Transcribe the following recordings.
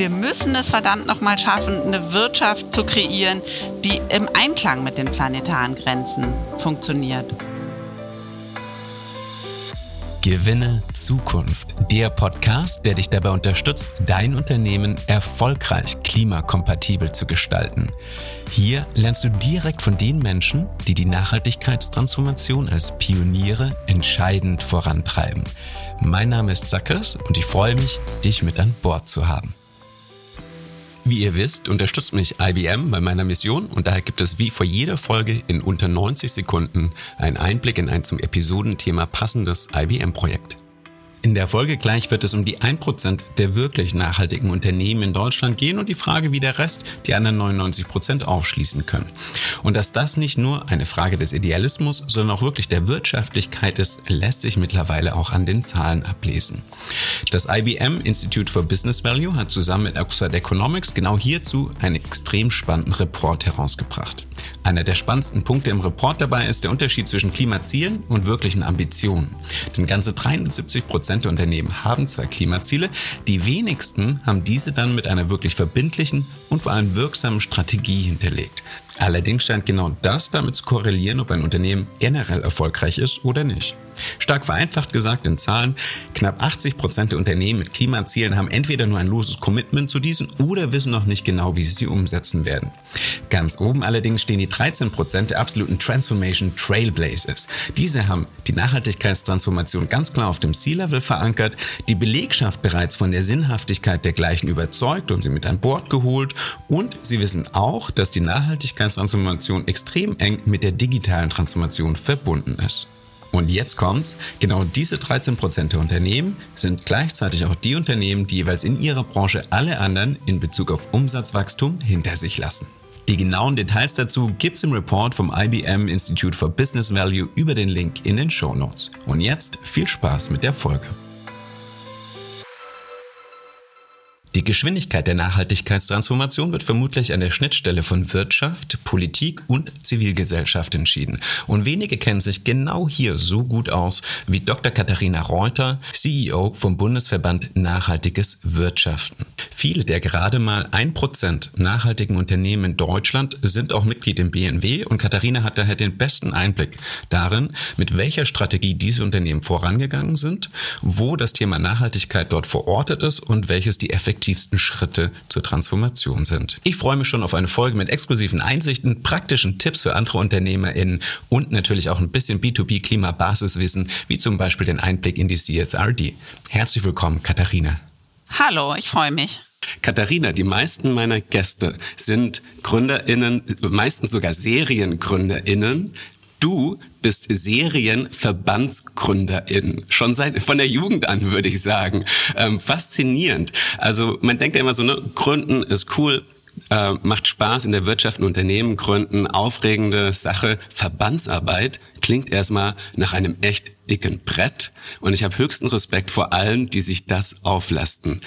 wir müssen es verdammt nochmal schaffen, eine Wirtschaft zu kreieren, die im Einklang mit den planetaren Grenzen funktioniert. Gewinne Zukunft. Der Podcast, der dich dabei unterstützt, dein Unternehmen erfolgreich klimakompatibel zu gestalten. Hier lernst du direkt von den Menschen, die die Nachhaltigkeitstransformation als Pioniere entscheidend vorantreiben. Mein Name ist Zackers und ich freue mich, dich mit an Bord zu haben. Wie ihr wisst, unterstützt mich IBM bei meiner Mission und daher gibt es wie vor jeder Folge in unter 90 Sekunden einen Einblick in ein zum Episodenthema passendes IBM-Projekt. In der Folge gleich wird es um die 1% der wirklich nachhaltigen Unternehmen in Deutschland gehen und die Frage, wie der Rest die anderen 99% aufschließen können. Und dass das nicht nur eine Frage des Idealismus, sondern auch wirklich der Wirtschaftlichkeit ist, lässt sich mittlerweile auch an den Zahlen ablesen. Das IBM Institute for Business Value hat zusammen mit Oxford Economics genau hierzu einen extrem spannenden Report herausgebracht. Einer der spannendsten Punkte im Report dabei ist der Unterschied zwischen Klimazielen und wirklichen Ambitionen. Denn ganze 73 Prozent der Unternehmen haben zwar Klimaziele, die wenigsten haben diese dann mit einer wirklich verbindlichen und vor allem wirksamen Strategie hinterlegt. Allerdings scheint genau das damit zu korrelieren, ob ein Unternehmen generell erfolgreich ist oder nicht. Stark vereinfacht gesagt in Zahlen, knapp 80 Prozent der Unternehmen mit Klimazielen haben entweder nur ein loses Commitment zu diesen oder wissen noch nicht genau, wie sie sie umsetzen werden. Ganz oben allerdings stehen die 13 Prozent der absoluten Transformation Trailblazers. Diese haben die Nachhaltigkeitstransformation ganz klar auf dem C-Level verankert, die Belegschaft bereits von der Sinnhaftigkeit dergleichen überzeugt und sie mit an Bord geholt und sie wissen auch, dass die Nachhaltigkeitstransformation extrem eng mit der digitalen Transformation verbunden ist. Und jetzt kommt's, genau diese 13 Prozent der Unternehmen sind gleichzeitig auch die Unternehmen, die jeweils in ihrer Branche alle anderen in Bezug auf Umsatzwachstum hinter sich lassen. Die genauen Details dazu gibt's im Report vom IBM Institute for Business Value über den Link in den Show Notes. Und jetzt viel Spaß mit der Folge. Die Geschwindigkeit der Nachhaltigkeitstransformation wird vermutlich an der Schnittstelle von Wirtschaft, Politik und Zivilgesellschaft entschieden. Und wenige kennen sich genau hier so gut aus wie Dr. Katharina Reuter, CEO vom Bundesverband Nachhaltiges Wirtschaften. Viele der gerade mal ein Prozent nachhaltigen Unternehmen in Deutschland sind auch Mitglied im BNW und Katharina hat daher den besten Einblick darin, mit welcher Strategie diese Unternehmen vorangegangen sind, wo das Thema Nachhaltigkeit dort verortet ist und welches die Effektivität effektivsten Schritte zur Transformation sind. Ich freue mich schon auf eine Folge mit exklusiven Einsichten, praktischen Tipps für andere UnternehmerInnen und natürlich auch ein bisschen B2B-Klima-Basiswissen, wie zum Beispiel den Einblick in die CSRD. Herzlich willkommen, Katharina. Hallo, ich freue mich. Katharina, die meisten meiner Gäste sind GründerInnen, meistens sogar SeriengründerInnen, Du bist Serienverbandsgründerin. Schon seit, von der Jugend an, würde ich sagen. Ähm, faszinierend. Also, man denkt ja immer so, ne, Gründen ist cool. Äh, macht Spaß in der Wirtschaft und Unternehmen gründen, aufregende Sache. Verbandsarbeit klingt erstmal nach einem echt dicken Brett und ich habe höchsten Respekt vor allen, die sich das auflasten.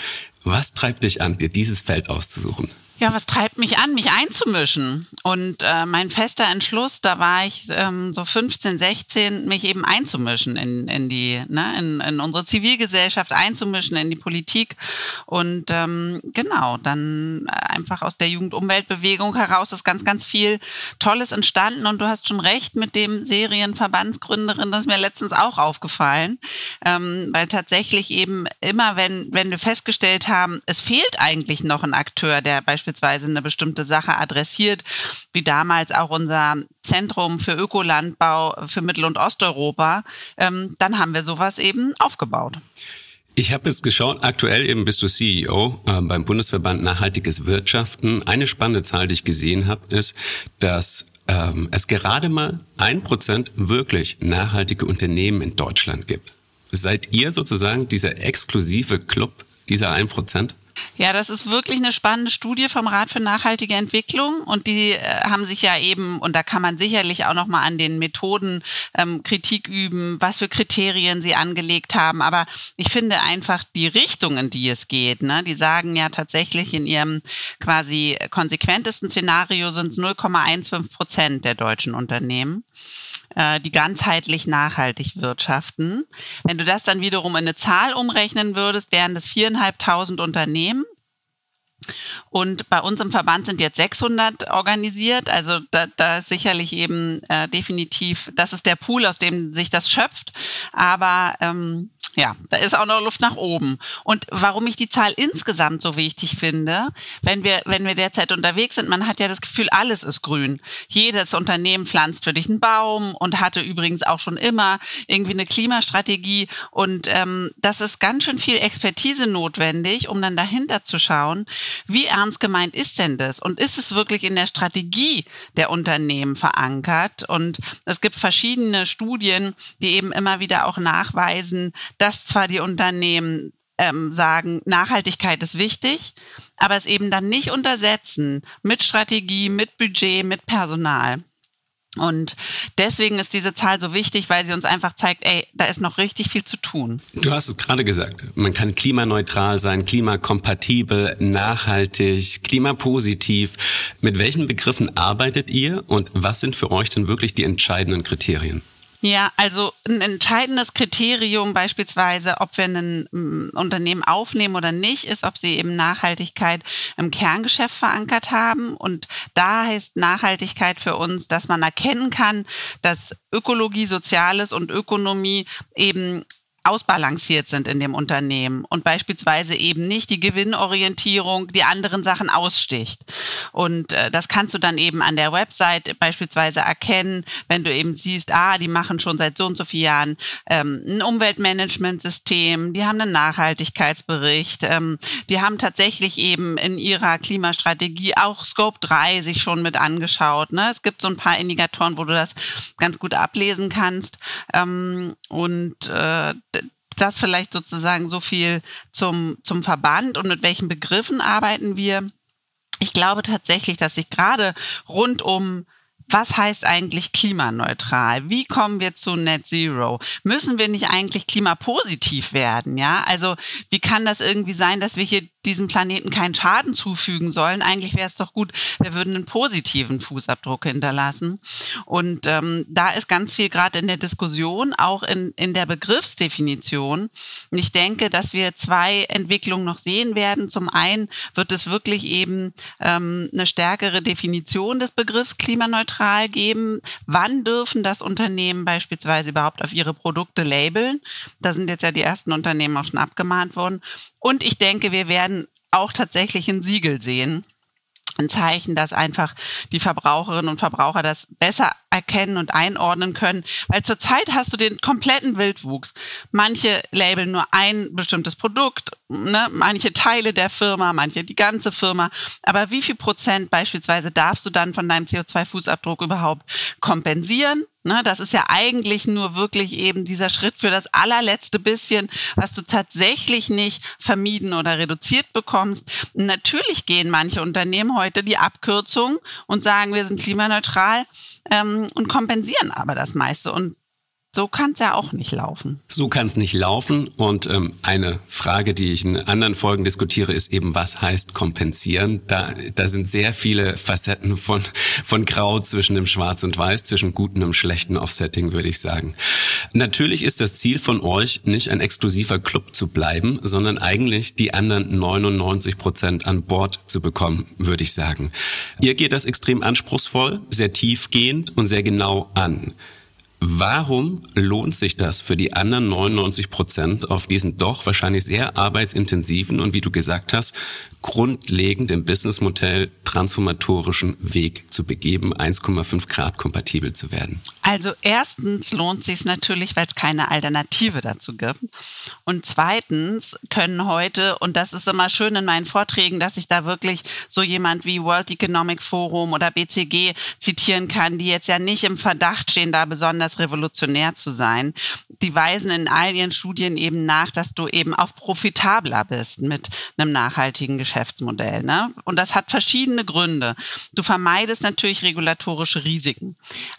Was treibt dich an, dir dieses Feld auszusuchen? Ja, was treibt mich an, mich einzumischen? Und äh, mein fester Entschluss, da war ich ähm, so 15, 16, mich eben einzumischen in, in die, ne, in, in unsere Zivilgesellschaft einzumischen, in die Politik. Und ähm, genau, dann einfach aus der Jugendumweltbewegung heraus ist ganz, ganz viel Tolles entstanden. Und du hast schon recht mit dem Serienverbandsgründerin, das ist mir letztens auch aufgefallen. Ähm, weil tatsächlich eben immer, wenn, wenn wir festgestellt haben, es fehlt eigentlich noch ein Akteur, der beispielsweise beispielsweise eine bestimmte Sache adressiert, wie damals auch unser Zentrum für Ökolandbau für Mittel- und Osteuropa, ähm, dann haben wir sowas eben aufgebaut. Ich habe jetzt geschaut, aktuell eben bist du CEO äh, beim Bundesverband Nachhaltiges Wirtschaften. Eine spannende Zahl, die ich gesehen habe, ist, dass ähm, es gerade mal ein Prozent wirklich nachhaltige Unternehmen in Deutschland gibt. Seid ihr sozusagen dieser exklusive Club dieser ein Prozent? Ja, das ist wirklich eine spannende Studie vom Rat für nachhaltige Entwicklung und die äh, haben sich ja eben und da kann man sicherlich auch noch mal an den Methoden ähm, Kritik üben, was für Kriterien sie angelegt haben. Aber ich finde einfach die Richtung, in die es geht. Ne? Die sagen ja tatsächlich in ihrem quasi konsequentesten Szenario sind es 0,15 Prozent der deutschen Unternehmen. Äh, die ganzheitlich nachhaltig wirtschaften. Wenn du das dann wiederum in eine Zahl umrechnen würdest, wären das viereinhalbtausend Unternehmen. Und bei uns im Verband sind jetzt 600 organisiert. Also da, da ist sicherlich eben äh, definitiv, das ist der Pool, aus dem sich das schöpft. Aber ähm, ja, da ist auch noch Luft nach oben. Und warum ich die Zahl insgesamt so wichtig finde, wenn wir, wenn wir derzeit unterwegs sind, man hat ja das Gefühl, alles ist grün. Jedes Unternehmen pflanzt für dich einen Baum und hatte übrigens auch schon immer irgendwie eine Klimastrategie. Und ähm, das ist ganz schön viel Expertise notwendig, um dann dahinter zu schauen, wie ernst gemeint ist denn das? Und ist es wirklich in der Strategie der Unternehmen verankert? Und es gibt verschiedene Studien, die eben immer wieder auch nachweisen, dass zwar die Unternehmen ähm, sagen, Nachhaltigkeit ist wichtig, aber es eben dann nicht untersetzen mit Strategie, mit Budget, mit Personal. Und deswegen ist diese Zahl so wichtig, weil sie uns einfach zeigt, ey, da ist noch richtig viel zu tun. Du hast es gerade gesagt, man kann klimaneutral sein, klimakompatibel, nachhaltig, klimapositiv. Mit welchen Begriffen arbeitet ihr und was sind für euch denn wirklich die entscheidenden Kriterien? Ja, also ein entscheidendes Kriterium beispielsweise, ob wir ein mm, Unternehmen aufnehmen oder nicht, ist, ob sie eben Nachhaltigkeit im Kerngeschäft verankert haben. Und da heißt Nachhaltigkeit für uns, dass man erkennen kann, dass Ökologie, Soziales und Ökonomie eben ausbalanciert sind in dem Unternehmen und beispielsweise eben nicht die Gewinnorientierung, die anderen Sachen aussticht. Und äh, das kannst du dann eben an der Website beispielsweise erkennen, wenn du eben siehst, ah, die machen schon seit so und so vielen Jahren ähm, ein Umweltmanagementsystem, die haben einen Nachhaltigkeitsbericht, ähm, die haben tatsächlich eben in ihrer Klimastrategie auch Scope 3 sich schon mit angeschaut. Ne? Es gibt so ein paar Indikatoren, wo du das ganz gut ablesen kannst. Ähm, und äh, das vielleicht sozusagen so viel zum, zum Verband und mit welchen Begriffen arbeiten wir. Ich glaube tatsächlich, dass sich gerade rund um was heißt eigentlich klimaneutral? Wie kommen wir zu Net Zero? Müssen wir nicht eigentlich klimapositiv werden? Ja, also wie kann das irgendwie sein, dass wir hier diesem Planeten keinen Schaden zufügen sollen. Eigentlich wäre es doch gut, wir würden einen positiven Fußabdruck hinterlassen. Und ähm, da ist ganz viel gerade in der Diskussion, auch in, in der Begriffsdefinition. Und ich denke, dass wir zwei Entwicklungen noch sehen werden. Zum einen wird es wirklich eben ähm, eine stärkere Definition des Begriffs klimaneutral geben. Wann dürfen das Unternehmen beispielsweise überhaupt auf ihre Produkte labeln? Da sind jetzt ja die ersten Unternehmen auch schon abgemahnt worden. Und ich denke, wir werden auch tatsächlich ein Siegel sehen. Ein Zeichen, dass einfach die Verbraucherinnen und Verbraucher das besser erkennen und einordnen können. Weil zurzeit hast du den kompletten Wildwuchs. Manche labeln nur ein bestimmtes Produkt, ne? manche Teile der Firma, manche die ganze Firma. Aber wie viel Prozent beispielsweise darfst du dann von deinem CO2-Fußabdruck überhaupt kompensieren? Ne, das ist ja eigentlich nur wirklich eben dieser Schritt für das allerletzte bisschen, was du tatsächlich nicht vermieden oder reduziert bekommst. Natürlich gehen manche Unternehmen heute die Abkürzung und sagen, wir sind klimaneutral ähm, und kompensieren aber das meiste. Und so kann es ja auch nicht laufen. So kann es nicht laufen. Und ähm, eine Frage, die ich in anderen Folgen diskutiere, ist eben, was heißt kompensieren? Da, da sind sehr viele Facetten von, von Grau zwischen dem Schwarz und Weiß, zwischen gutem und schlechten Offsetting, würde ich sagen. Natürlich ist das Ziel von euch, nicht ein exklusiver Club zu bleiben, sondern eigentlich die anderen 99 Prozent an Bord zu bekommen, würde ich sagen. Ihr geht das extrem anspruchsvoll, sehr tiefgehend und sehr genau an. Warum lohnt sich das für die anderen 99 Prozent auf diesen doch wahrscheinlich sehr arbeitsintensiven und wie du gesagt hast, grundlegend im Businessmodell transformatorischen Weg zu begeben, 1,5 Grad kompatibel zu werden? Also erstens lohnt sich natürlich, weil es keine Alternative dazu gibt. Und zweitens können heute, und das ist immer schön in meinen Vorträgen, dass ich da wirklich so jemand wie World Economic Forum oder BCG zitieren kann, die jetzt ja nicht im Verdacht stehen, da besonders revolutionär zu sein. Die weisen in all ihren Studien eben nach, dass du eben auch profitabler bist mit einem nachhaltigen Geschäft. Geschäftsmodell. Ne? Und das hat verschiedene Gründe. Du vermeidest natürlich regulatorische Risiken,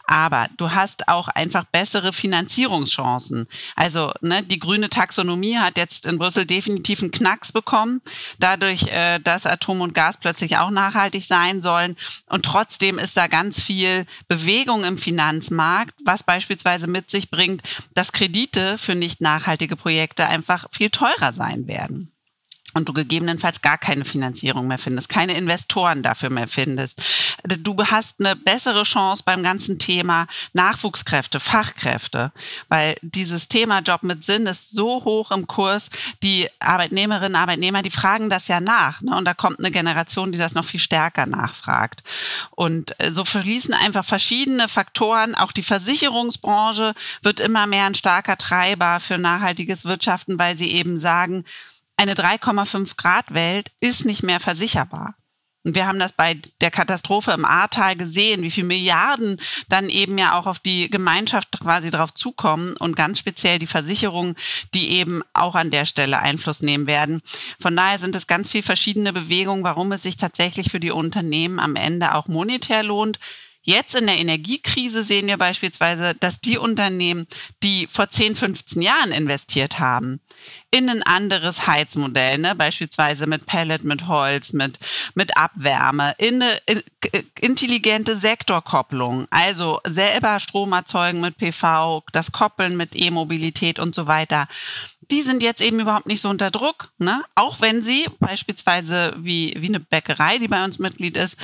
aber du hast auch einfach bessere Finanzierungschancen. Also ne, die grüne Taxonomie hat jetzt in Brüssel definitiv einen Knacks bekommen, dadurch, äh, dass Atom und Gas plötzlich auch nachhaltig sein sollen. Und trotzdem ist da ganz viel Bewegung im Finanzmarkt, was beispielsweise mit sich bringt, dass Kredite für nicht nachhaltige Projekte einfach viel teurer sein werden. Und du gegebenenfalls gar keine Finanzierung mehr findest, keine Investoren dafür mehr findest. Du hast eine bessere Chance beim ganzen Thema Nachwuchskräfte, Fachkräfte, weil dieses Thema Job mit Sinn ist so hoch im Kurs. Die Arbeitnehmerinnen, Arbeitnehmer, die fragen das ja nach. Ne? Und da kommt eine Generation, die das noch viel stärker nachfragt. Und äh, so fließen einfach verschiedene Faktoren. Auch die Versicherungsbranche wird immer mehr ein starker Treiber für nachhaltiges Wirtschaften, weil sie eben sagen, eine 3,5 Grad Welt ist nicht mehr versicherbar. Und wir haben das bei der Katastrophe im Ahrtal gesehen, wie viele Milliarden dann eben ja auch auf die Gemeinschaft quasi drauf zukommen und ganz speziell die Versicherungen, die eben auch an der Stelle Einfluss nehmen werden. Von daher sind es ganz viele verschiedene Bewegungen, warum es sich tatsächlich für die Unternehmen am Ende auch monetär lohnt, Jetzt in der Energiekrise sehen wir beispielsweise, dass die Unternehmen, die vor 10, 15 Jahren investiert haben, in ein anderes Heizmodell, ne, beispielsweise mit Pellet, mit Holz, mit, mit Abwärme, in eine in, intelligente Sektorkopplung, also selber Strom erzeugen mit PV, das Koppeln mit E-Mobilität und so weiter. Die sind jetzt eben überhaupt nicht so unter Druck, ne? auch wenn sie beispielsweise wie, wie eine Bäckerei, die bei uns Mitglied ist,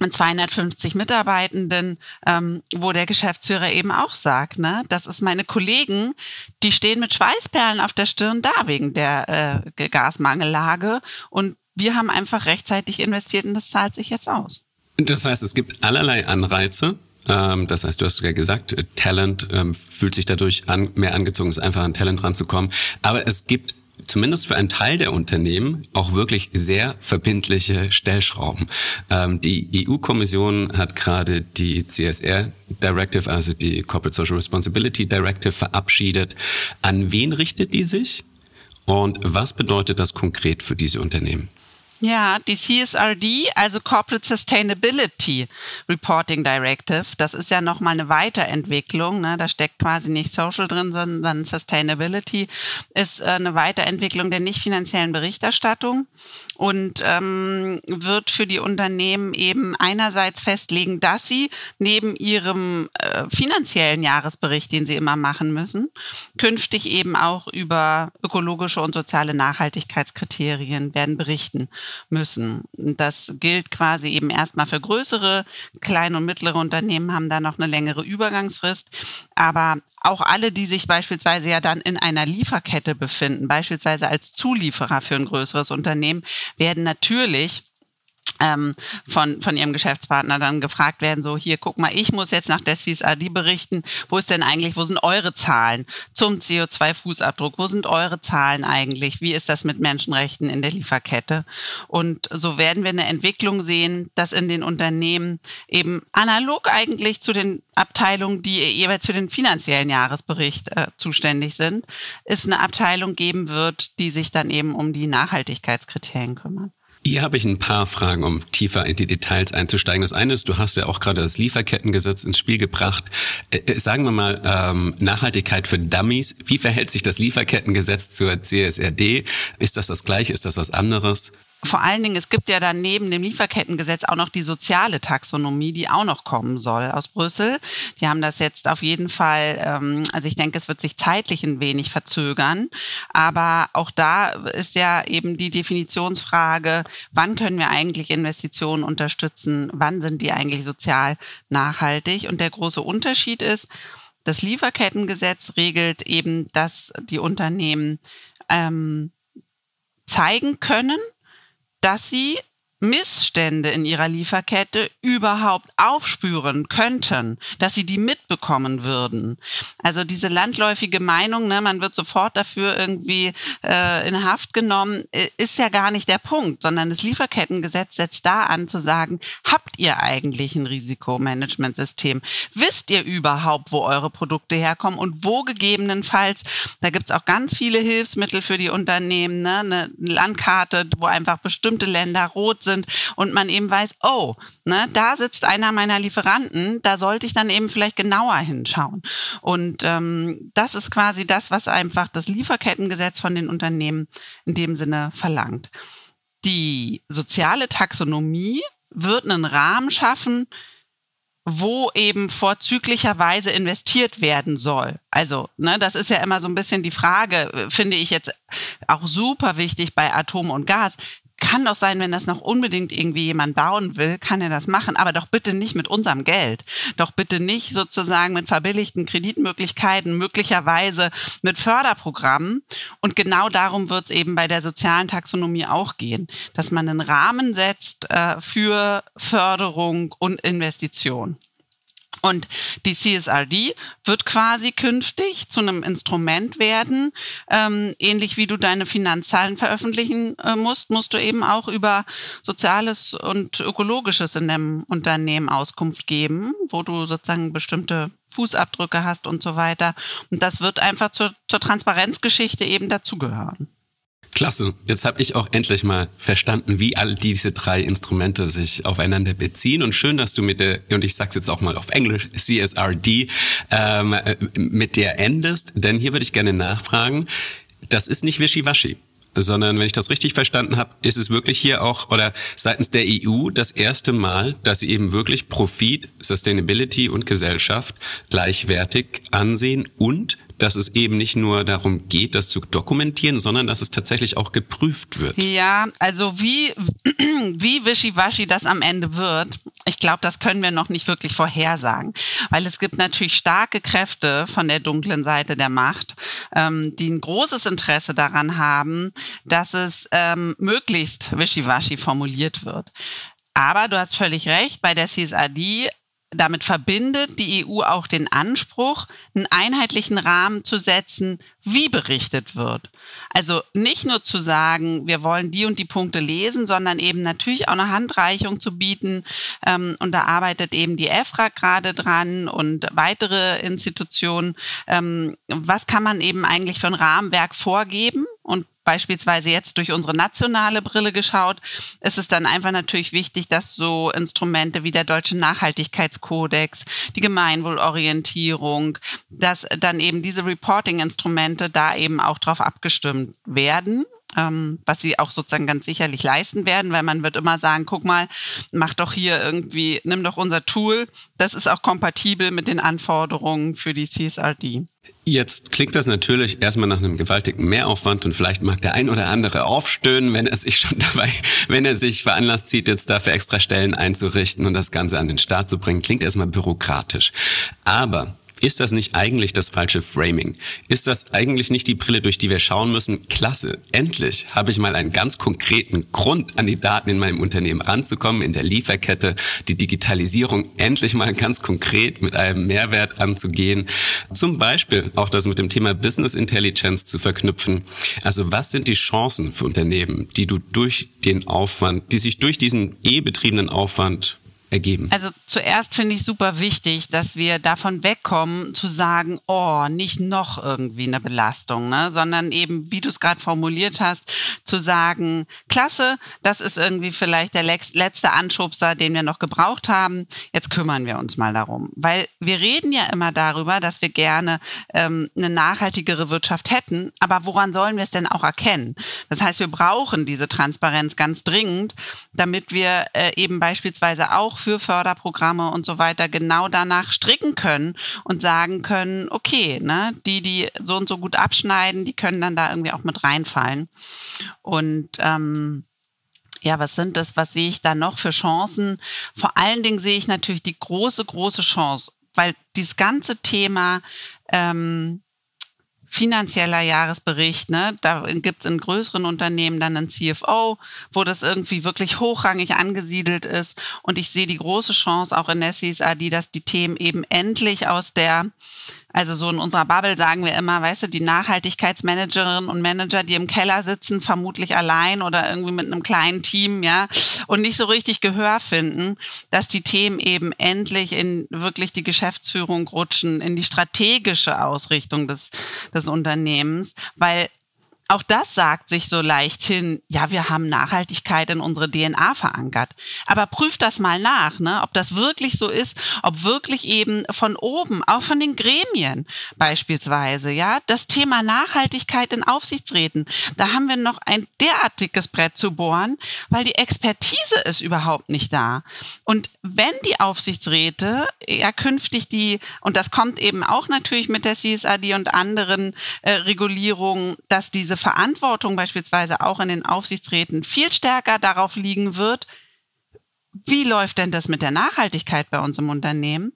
mit 250 Mitarbeitenden, ähm, wo der Geschäftsführer eben auch sagt, ne, das ist meine Kollegen, die stehen mit Schweißperlen auf der Stirn da wegen der äh, Gasmangellage und wir haben einfach rechtzeitig investiert und das zahlt sich jetzt aus. Das heißt, es gibt allerlei Anreize. Ähm, das heißt, du hast ja gesagt, Talent ähm, fühlt sich dadurch an, mehr angezogen, ist einfach an Talent ranzukommen. Aber es gibt zumindest für einen Teil der Unternehmen auch wirklich sehr verbindliche Stellschrauben. Ähm, die EU-Kommission hat gerade die CSR Directive, also die Corporate Social Responsibility Directive, verabschiedet. An wen richtet die sich? Und was bedeutet das konkret für diese Unternehmen? Ja, die CSRD, also Corporate Sustainability Reporting Directive, das ist ja nochmal eine Weiterentwicklung. Ne? Da steckt quasi nicht Social drin, sondern Sustainability ist äh, eine Weiterentwicklung der nicht finanziellen Berichterstattung und ähm, wird für die Unternehmen eben einerseits festlegen, dass sie neben ihrem äh, finanziellen Jahresbericht, den sie immer machen müssen, künftig eben auch über ökologische und soziale Nachhaltigkeitskriterien werden berichten müssen. Das gilt quasi eben erstmal für größere, kleine und mittlere Unternehmen haben da noch eine längere Übergangsfrist. Aber auch alle, die sich beispielsweise ja dann in einer Lieferkette befinden, beispielsweise als Zulieferer für ein größeres Unternehmen, werden natürlich ähm, von, von ihrem Geschäftspartner dann gefragt werden, so hier, guck mal, ich muss jetzt nach der CSRD berichten, wo ist denn eigentlich, wo sind eure Zahlen zum CO2-Fußabdruck, wo sind eure Zahlen eigentlich, wie ist das mit Menschenrechten in der Lieferkette? Und so werden wir eine Entwicklung sehen, dass in den Unternehmen eben analog eigentlich zu den Abteilungen, die jeweils für den finanziellen Jahresbericht äh, zuständig sind, es eine Abteilung geben wird, die sich dann eben um die Nachhaltigkeitskriterien kümmert. Hier habe ich ein paar Fragen, um tiefer in die Details einzusteigen. Das eine ist, du hast ja auch gerade das Lieferkettengesetz ins Spiel gebracht. Äh, sagen wir mal, ähm, Nachhaltigkeit für Dummies. Wie verhält sich das Lieferkettengesetz zur CSRD? Ist das das gleiche? Ist das was anderes? Vor allen Dingen, es gibt ja dann neben dem Lieferkettengesetz auch noch die soziale Taxonomie, die auch noch kommen soll aus Brüssel. Die haben das jetzt auf jeden Fall, ähm, also ich denke, es wird sich zeitlich ein wenig verzögern. Aber auch da ist ja eben die Definitionsfrage, wann können wir eigentlich Investitionen unterstützen, wann sind die eigentlich sozial nachhaltig. Und der große Unterschied ist, das Lieferkettengesetz regelt eben, dass die Unternehmen ähm, zeigen können, dass sie Missstände in ihrer Lieferkette überhaupt aufspüren könnten, dass sie die mitbekommen würden. Also diese landläufige Meinung, ne, man wird sofort dafür irgendwie äh, in Haft genommen, ist ja gar nicht der Punkt, sondern das Lieferkettengesetz setzt da an zu sagen, habt ihr eigentlich ein Risikomanagementsystem? Wisst ihr überhaupt, wo eure Produkte herkommen und wo gegebenenfalls, da gibt es auch ganz viele Hilfsmittel für die Unternehmen, ne, eine Landkarte, wo einfach bestimmte Länder rot sind, sind und man eben weiß, oh, ne, da sitzt einer meiner Lieferanten, da sollte ich dann eben vielleicht genauer hinschauen. Und ähm, das ist quasi das, was einfach das Lieferkettengesetz von den Unternehmen in dem Sinne verlangt. Die soziale Taxonomie wird einen Rahmen schaffen, wo eben vorzüglicherweise investiert werden soll. Also, ne, das ist ja immer so ein bisschen die Frage, äh, finde ich jetzt auch super wichtig bei Atom und Gas kann doch sein, wenn das noch unbedingt irgendwie jemand bauen will, kann er das machen, aber doch bitte nicht mit unserem Geld. Doch bitte nicht sozusagen mit verbilligten Kreditmöglichkeiten, möglicherweise mit Förderprogrammen. Und genau darum wird es eben bei der sozialen Taxonomie auch gehen, dass man einen Rahmen setzt äh, für Förderung und Investition. Und die CSRD wird quasi künftig zu einem Instrument werden. Ähm, ähnlich wie du deine Finanzzahlen veröffentlichen äh, musst, musst du eben auch über Soziales und Ökologisches in dem Unternehmen Auskunft geben, wo du sozusagen bestimmte Fußabdrücke hast und so weiter. Und das wird einfach zur, zur Transparenzgeschichte eben dazugehören. Klasse. Jetzt habe ich auch endlich mal verstanden, wie all diese drei Instrumente sich aufeinander beziehen. Und schön, dass du mit der, und ich sag's jetzt auch mal auf Englisch, CSRD, ähm, mit der endest. Denn hier würde ich gerne nachfragen, das ist nicht wischiwaschi sondern wenn ich das richtig verstanden habe, ist es wirklich hier auch oder seitens der EU das erste Mal, dass sie eben wirklich Profit, Sustainability und Gesellschaft gleichwertig ansehen und dass es eben nicht nur darum geht, das zu dokumentieren, sondern dass es tatsächlich auch geprüft wird. Ja, also wie, wie wischiwaschi das am Ende wird, ich glaube, das können wir noch nicht wirklich vorhersagen, weil es gibt natürlich starke Kräfte von der dunklen Seite der Macht, ähm, die ein großes Interesse daran haben, dass es ähm, möglichst wischiwaschi formuliert wird. Aber du hast völlig recht, bei der CSRD damit verbindet die EU auch den Anspruch, einen einheitlichen Rahmen zu setzen, wie berichtet wird. Also nicht nur zu sagen, wir wollen die und die Punkte lesen, sondern eben natürlich auch eine Handreichung zu bieten. Ähm, und da arbeitet eben die EFRA gerade dran und weitere Institutionen. Ähm, was kann man eben eigentlich für ein Rahmenwerk vorgeben? Und beispielsweise jetzt durch unsere nationale Brille geschaut, ist es dann einfach natürlich wichtig, dass so Instrumente wie der Deutsche Nachhaltigkeitskodex, die Gemeinwohlorientierung, dass dann eben diese Reporting-Instrumente da eben auch drauf abgestimmt werden ähm, was sie auch sozusagen ganz sicherlich leisten werden, weil man wird immer sagen, guck mal, mach doch hier irgendwie, nimm doch unser Tool, das ist auch kompatibel mit den Anforderungen für die CSRD. Jetzt klingt das natürlich erstmal nach einem gewaltigen Mehraufwand und vielleicht mag der ein oder andere aufstöhnen, wenn er sich schon dabei, wenn er sich veranlasst sieht, jetzt dafür extra Stellen einzurichten und das Ganze an den Start zu bringen. Klingt erstmal bürokratisch. Aber ist das nicht eigentlich das falsche Framing? Ist das eigentlich nicht die Brille, durch die wir schauen müssen? Klasse, endlich habe ich mal einen ganz konkreten Grund, an die Daten in meinem Unternehmen ranzukommen, in der Lieferkette, die Digitalisierung endlich mal ganz konkret mit einem Mehrwert anzugehen. Zum Beispiel auch das mit dem Thema Business Intelligence zu verknüpfen. Also was sind die Chancen für Unternehmen, die du durch den Aufwand, die sich durch diesen eh betriebenen Aufwand ergeben? Also zuerst finde ich super wichtig, dass wir davon wegkommen zu sagen, oh, nicht noch irgendwie eine Belastung, ne? sondern eben, wie du es gerade formuliert hast, zu sagen, klasse, das ist irgendwie vielleicht der letzte Anschubser, den wir noch gebraucht haben. Jetzt kümmern wir uns mal darum. Weil wir reden ja immer darüber, dass wir gerne ähm, eine nachhaltigere Wirtschaft hätten, aber woran sollen wir es denn auch erkennen? Das heißt, wir brauchen diese Transparenz ganz dringend, damit wir äh, eben beispielsweise auch für Förderprogramme und so weiter genau danach stricken können und sagen können, okay, ne, die, die so und so gut abschneiden, die können dann da irgendwie auch mit reinfallen. Und ähm, ja, was sind das? Was sehe ich da noch für Chancen? Vor allen Dingen sehe ich natürlich die große, große Chance, weil dieses ganze Thema ähm, finanzieller Jahresbericht, ne? da gibt es in größeren Unternehmen dann einen CFO, wo das irgendwie wirklich hochrangig angesiedelt ist. Und ich sehe die große Chance auch in CSRD, dass die Themen eben endlich aus der also so in unserer Bubble sagen wir immer, weißt du, die Nachhaltigkeitsmanagerinnen und Manager, die im Keller sitzen, vermutlich allein oder irgendwie mit einem kleinen Team, ja, und nicht so richtig Gehör finden, dass die Themen eben endlich in wirklich die Geschäftsführung rutschen, in die strategische Ausrichtung des, des Unternehmens, weil auch das sagt sich so leicht hin, ja, wir haben Nachhaltigkeit in unsere DNA verankert. Aber prüft das mal nach, ne, ob das wirklich so ist, ob wirklich eben von oben, auch von den Gremien beispielsweise, ja, das Thema Nachhaltigkeit in Aufsichtsräten, da haben wir noch ein derartiges Brett zu bohren, weil die Expertise ist überhaupt nicht da. Und wenn die Aufsichtsräte ja künftig die, und das kommt eben auch natürlich mit der CSRD und anderen äh, Regulierungen, dass diese diese Verantwortung beispielsweise auch in den Aufsichtsräten viel stärker darauf liegen wird, wie läuft denn das mit der Nachhaltigkeit bei uns im Unternehmen,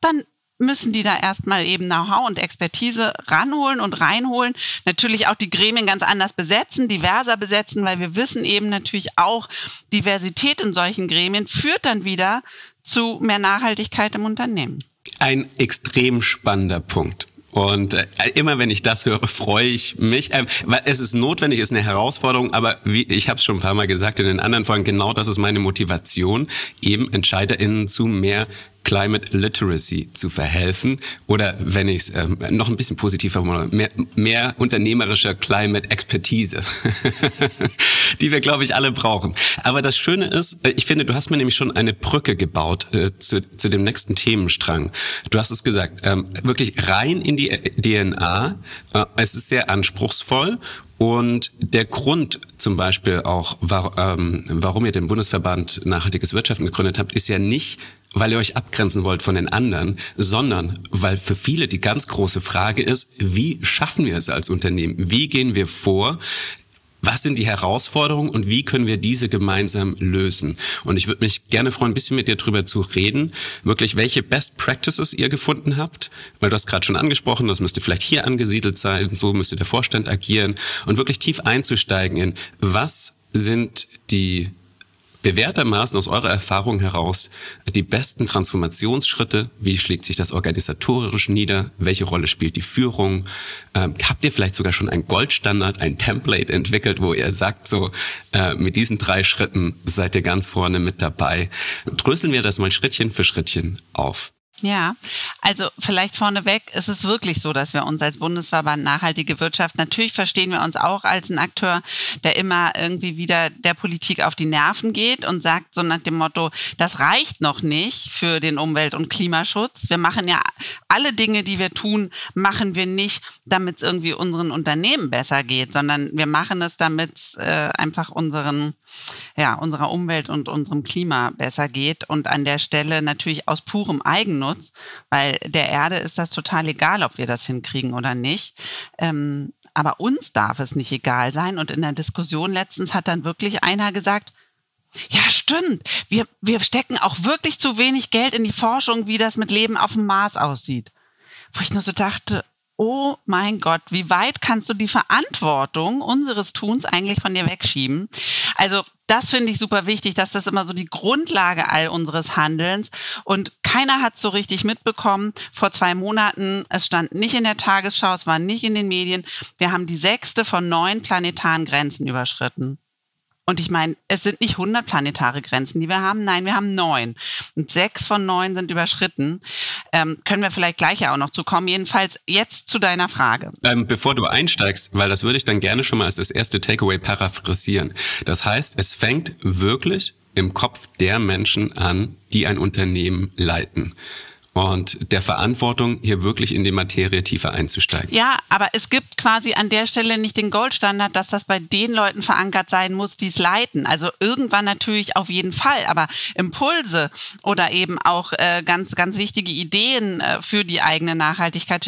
dann müssen die da erstmal eben Know-how und Expertise ranholen und reinholen. Natürlich auch die Gremien ganz anders besetzen, diverser besetzen, weil wir wissen eben natürlich auch, Diversität in solchen Gremien führt dann wieder zu mehr Nachhaltigkeit im Unternehmen. Ein extrem spannender Punkt. Und äh, immer wenn ich das höre, freue ich mich. Ähm, weil es ist notwendig, es ist eine Herausforderung, aber wie ich habe es schon ein paar Mal gesagt in den anderen Folgen, genau das ist meine Motivation, eben EntscheiderInnen zu mehr Climate Literacy zu verhelfen oder wenn ich es ähm, noch ein bisschen positiver mehr, mehr unternehmerischer Climate Expertise, die wir glaube ich alle brauchen. Aber das Schöne ist, äh, ich finde, du hast mir nämlich schon eine Brücke gebaut äh, zu, zu dem nächsten Themenstrang. Du hast es gesagt, ähm, wirklich rein in die DNA. Äh, es ist sehr anspruchsvoll und der Grund zum Beispiel auch, ähm, warum ihr den Bundesverband Nachhaltiges Wirtschaften gegründet habt, ist ja nicht, weil ihr euch abgrenzen wollt von den anderen, sondern weil für viele die ganz große Frage ist, wie schaffen wir es als Unternehmen? Wie gehen wir vor, was sind die Herausforderungen und wie können wir diese gemeinsam lösen? Und ich würde mich gerne freuen, ein bisschen mit dir drüber zu reden, wirklich welche Best Practices ihr gefunden habt, weil du hast gerade schon angesprochen, das müsste vielleicht hier angesiedelt sein, so müsste der Vorstand agieren. Und wirklich tief einzusteigen in, was sind die bewährtermaßen aus eurer Erfahrung heraus die besten Transformationsschritte? Wie schlägt sich das organisatorisch nieder? Welche Rolle spielt die Führung? Ähm, habt ihr vielleicht sogar schon ein Goldstandard, ein Template entwickelt, wo ihr sagt, so äh, mit diesen drei Schritten seid ihr ganz vorne mit dabei? Dröseln wir das mal Schrittchen für Schrittchen auf. Ja, also vielleicht vorneweg ist es wirklich so, dass wir uns als Bundesverband Nachhaltige Wirtschaft, natürlich verstehen wir uns auch als ein Akteur, der immer irgendwie wieder der Politik auf die Nerven geht und sagt so nach dem Motto, das reicht noch nicht für den Umwelt- und Klimaschutz. Wir machen ja alle Dinge, die wir tun, machen wir nicht, damit es irgendwie unseren Unternehmen besser geht, sondern wir machen es, damit es äh, einfach unseren ja, unserer Umwelt und unserem Klima besser geht. Und an der Stelle natürlich aus purem Eigennutz, weil der Erde ist das total egal, ob wir das hinkriegen oder nicht. Ähm, aber uns darf es nicht egal sein. Und in der Diskussion letztens hat dann wirklich einer gesagt, ja, stimmt. Wir, wir stecken auch wirklich zu wenig Geld in die Forschung, wie das mit Leben auf dem Mars aussieht. Wo ich nur so dachte, oh mein Gott, wie weit kannst du die Verantwortung unseres Tuns eigentlich von dir wegschieben? Also das finde ich super wichtig, dass das immer so die Grundlage all unseres Handelns und keiner hat so richtig mitbekommen. Vor zwei Monaten, es stand nicht in der Tagesschau, es war nicht in den Medien. Wir haben die sechste von neun planetaren Grenzen überschritten. Und ich meine, es sind nicht 100 planetare Grenzen, die wir haben. Nein, wir haben neun. Und sechs von neun sind überschritten. Ähm, können wir vielleicht gleich ja auch noch zu kommen. Jedenfalls jetzt zu deiner Frage. Ähm, bevor du einsteigst, weil das würde ich dann gerne schon mal als das erste Takeaway paraphrasieren. Das heißt, es fängt wirklich im Kopf der Menschen an, die ein Unternehmen leiten und der Verantwortung, hier wirklich in die Materie tiefer einzusteigen. Ja, aber es gibt quasi an der Stelle nicht den Goldstandard, dass das bei den Leuten verankert sein muss, die es leiten. Also irgendwann natürlich auf jeden Fall, aber Impulse oder eben auch äh, ganz, ganz wichtige Ideen äh, für die eigene Nachhaltigkeit,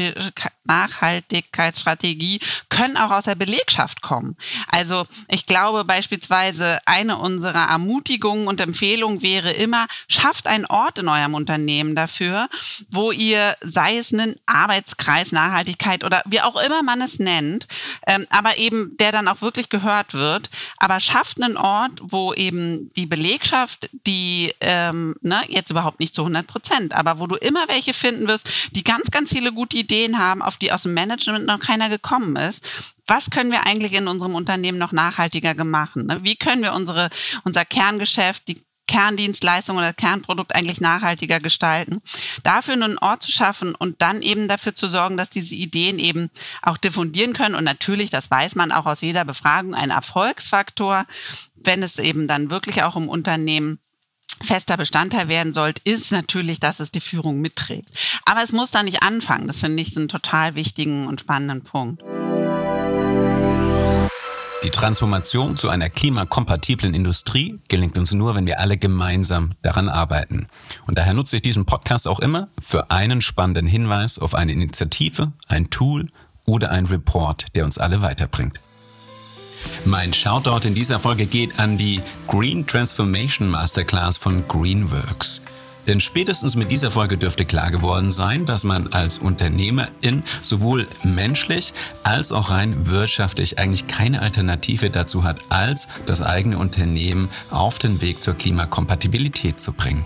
Nachhaltigkeitsstrategie können auch aus der Belegschaft kommen. Also ich glaube beispielsweise eine unserer Ermutigungen und Empfehlungen wäre immer, schafft einen Ort in eurem Unternehmen dafür, wo ihr, sei es einen Arbeitskreis Nachhaltigkeit oder wie auch immer man es nennt, ähm, aber eben der dann auch wirklich gehört wird, aber schafft einen Ort, wo eben die Belegschaft, die ähm, ne, jetzt überhaupt nicht zu 100 Prozent, aber wo du immer welche finden wirst, die ganz, ganz viele gute Ideen haben, auf die aus dem Management noch keiner gekommen ist, was können wir eigentlich in unserem Unternehmen noch nachhaltiger machen? Ne? Wie können wir unsere, unser Kerngeschäft, die Kerndienstleistung oder Kernprodukt eigentlich nachhaltiger gestalten. Dafür einen Ort zu schaffen und dann eben dafür zu sorgen, dass diese Ideen eben auch diffundieren können. Und natürlich, das weiß man auch aus jeder Befragung, ein Erfolgsfaktor, wenn es eben dann wirklich auch im Unternehmen fester Bestandteil werden sollte, ist natürlich, dass es die Führung mitträgt. Aber es muss da nicht anfangen. Das finde ich einen total wichtigen und spannenden Punkt. Die Transformation zu einer klimakompatiblen Industrie gelingt uns nur, wenn wir alle gemeinsam daran arbeiten. Und daher nutze ich diesen Podcast auch immer für einen spannenden Hinweis auf eine Initiative, ein Tool oder ein Report, der uns alle weiterbringt. Mein Shoutout in dieser Folge geht an die Green Transformation Masterclass von Greenworks. Denn spätestens mit dieser Folge dürfte klar geworden sein, dass man als Unternehmerin sowohl menschlich als auch rein wirtschaftlich eigentlich keine Alternative dazu hat, als das eigene Unternehmen auf den Weg zur Klimakompatibilität zu bringen.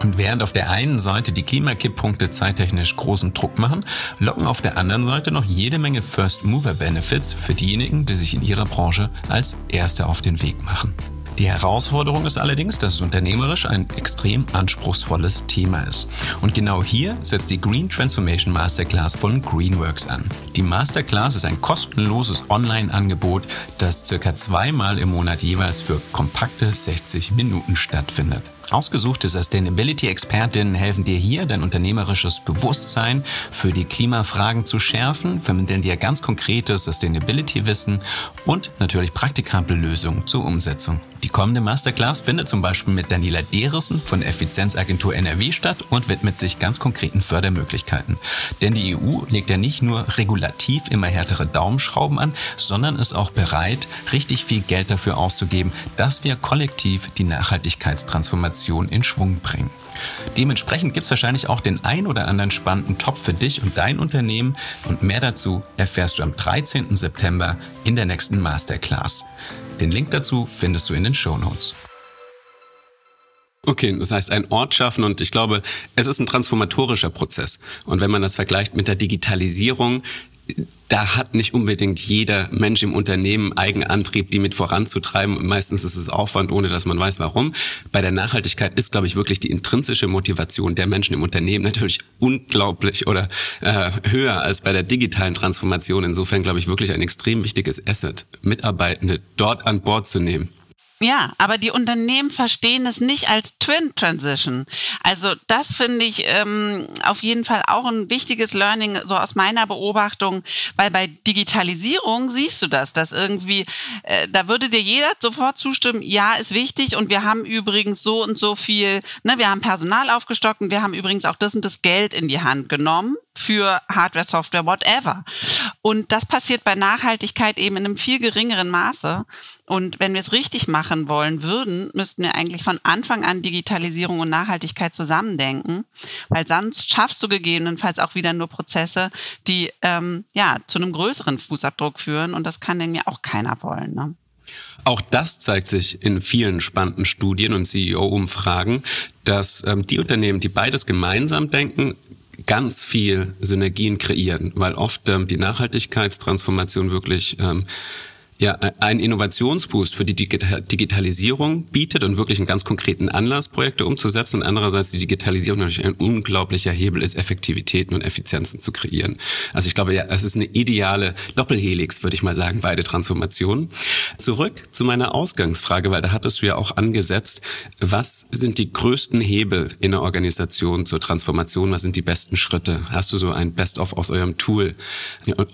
Und während auf der einen Seite die Klimakipppunkte zeittechnisch großen Druck machen, locken auf der anderen Seite noch jede Menge First Mover Benefits für diejenigen, die sich in ihrer Branche als Erste auf den Weg machen. Die Herausforderung ist allerdings, dass es unternehmerisch ein extrem anspruchsvolles Thema ist. Und genau hier setzt die Green Transformation Masterclass von Greenworks an. Die Masterclass ist ein kostenloses Online-Angebot, das circa zweimal im Monat jeweils für kompakte 60 Minuten stattfindet. Ausgesuchte Sustainability-Expertinnen helfen dir hier, dein unternehmerisches Bewusstsein für die Klimafragen zu schärfen, vermitteln dir ganz konkretes Sustainability-Wissen und natürlich praktikable Lösungen zur Umsetzung. Die kommende Masterclass findet zum Beispiel mit Daniela Derissen von Effizienzagentur NRW statt und widmet sich ganz konkreten Fördermöglichkeiten. Denn die EU legt ja nicht nur regulativ immer härtere Daumenschrauben an, sondern ist auch bereit, richtig viel Geld dafür auszugeben, dass wir kollektiv die Nachhaltigkeitstransformation in Schwung bringen. Dementsprechend gibt es wahrscheinlich auch den ein oder anderen spannenden Top für dich und dein Unternehmen und mehr dazu erfährst du am 13. September in der nächsten Masterclass. Den Link dazu findest du in den Show Notes. Okay, das heißt ein Ort schaffen und ich glaube, es ist ein transformatorischer Prozess. Und wenn man das vergleicht mit der Digitalisierung, da hat nicht unbedingt jeder Mensch im Unternehmen Eigenantrieb, die mit voranzutreiben. Meistens ist es Aufwand, ohne dass man weiß, warum. Bei der Nachhaltigkeit ist, glaube ich, wirklich die intrinsische Motivation der Menschen im Unternehmen natürlich unglaublich oder äh, höher als bei der digitalen Transformation. Insofern, glaube ich, wirklich ein extrem wichtiges Asset, Mitarbeitende dort an Bord zu nehmen. Ja, aber die Unternehmen verstehen es nicht als Twin Transition. Also das finde ich ähm, auf jeden Fall auch ein wichtiges Learning, so aus meiner Beobachtung, weil bei Digitalisierung siehst du das, dass irgendwie, äh, da würde dir jeder sofort zustimmen, ja, ist wichtig und wir haben übrigens so und so viel, ne, wir haben Personal aufgestockt und wir haben übrigens auch das und das Geld in die Hand genommen für Hardware, Software, whatever. Und das passiert bei Nachhaltigkeit eben in einem viel geringeren Maße. Und wenn wir es richtig machen wollen würden, müssten wir eigentlich von Anfang an Digitalisierung und Nachhaltigkeit zusammendenken, weil sonst schaffst du gegebenenfalls auch wieder nur Prozesse, die ähm, ja zu einem größeren Fußabdruck führen. Und das kann denn ja auch keiner wollen. Ne? Auch das zeigt sich in vielen spannenden Studien und CEO-Umfragen, dass ähm, die Unternehmen, die beides gemeinsam denken, ganz viel Synergien kreieren, weil oft ähm, die Nachhaltigkeitstransformation wirklich ähm, ja, ein Innovationsboost für die Digitalisierung bietet und wirklich einen ganz konkreten Anlass, Projekte umzusetzen und andererseits die Digitalisierung natürlich ein unglaublicher Hebel ist, Effektivitäten und Effizienzen zu kreieren. Also ich glaube, ja, es ist eine ideale Doppelhelix, würde ich mal sagen, beide Transformationen. Zurück zu meiner Ausgangsfrage, weil da hattest du ja auch angesetzt, was sind die größten Hebel in der Organisation zur Transformation? Was sind die besten Schritte? Hast du so ein Best-of aus eurem Tool,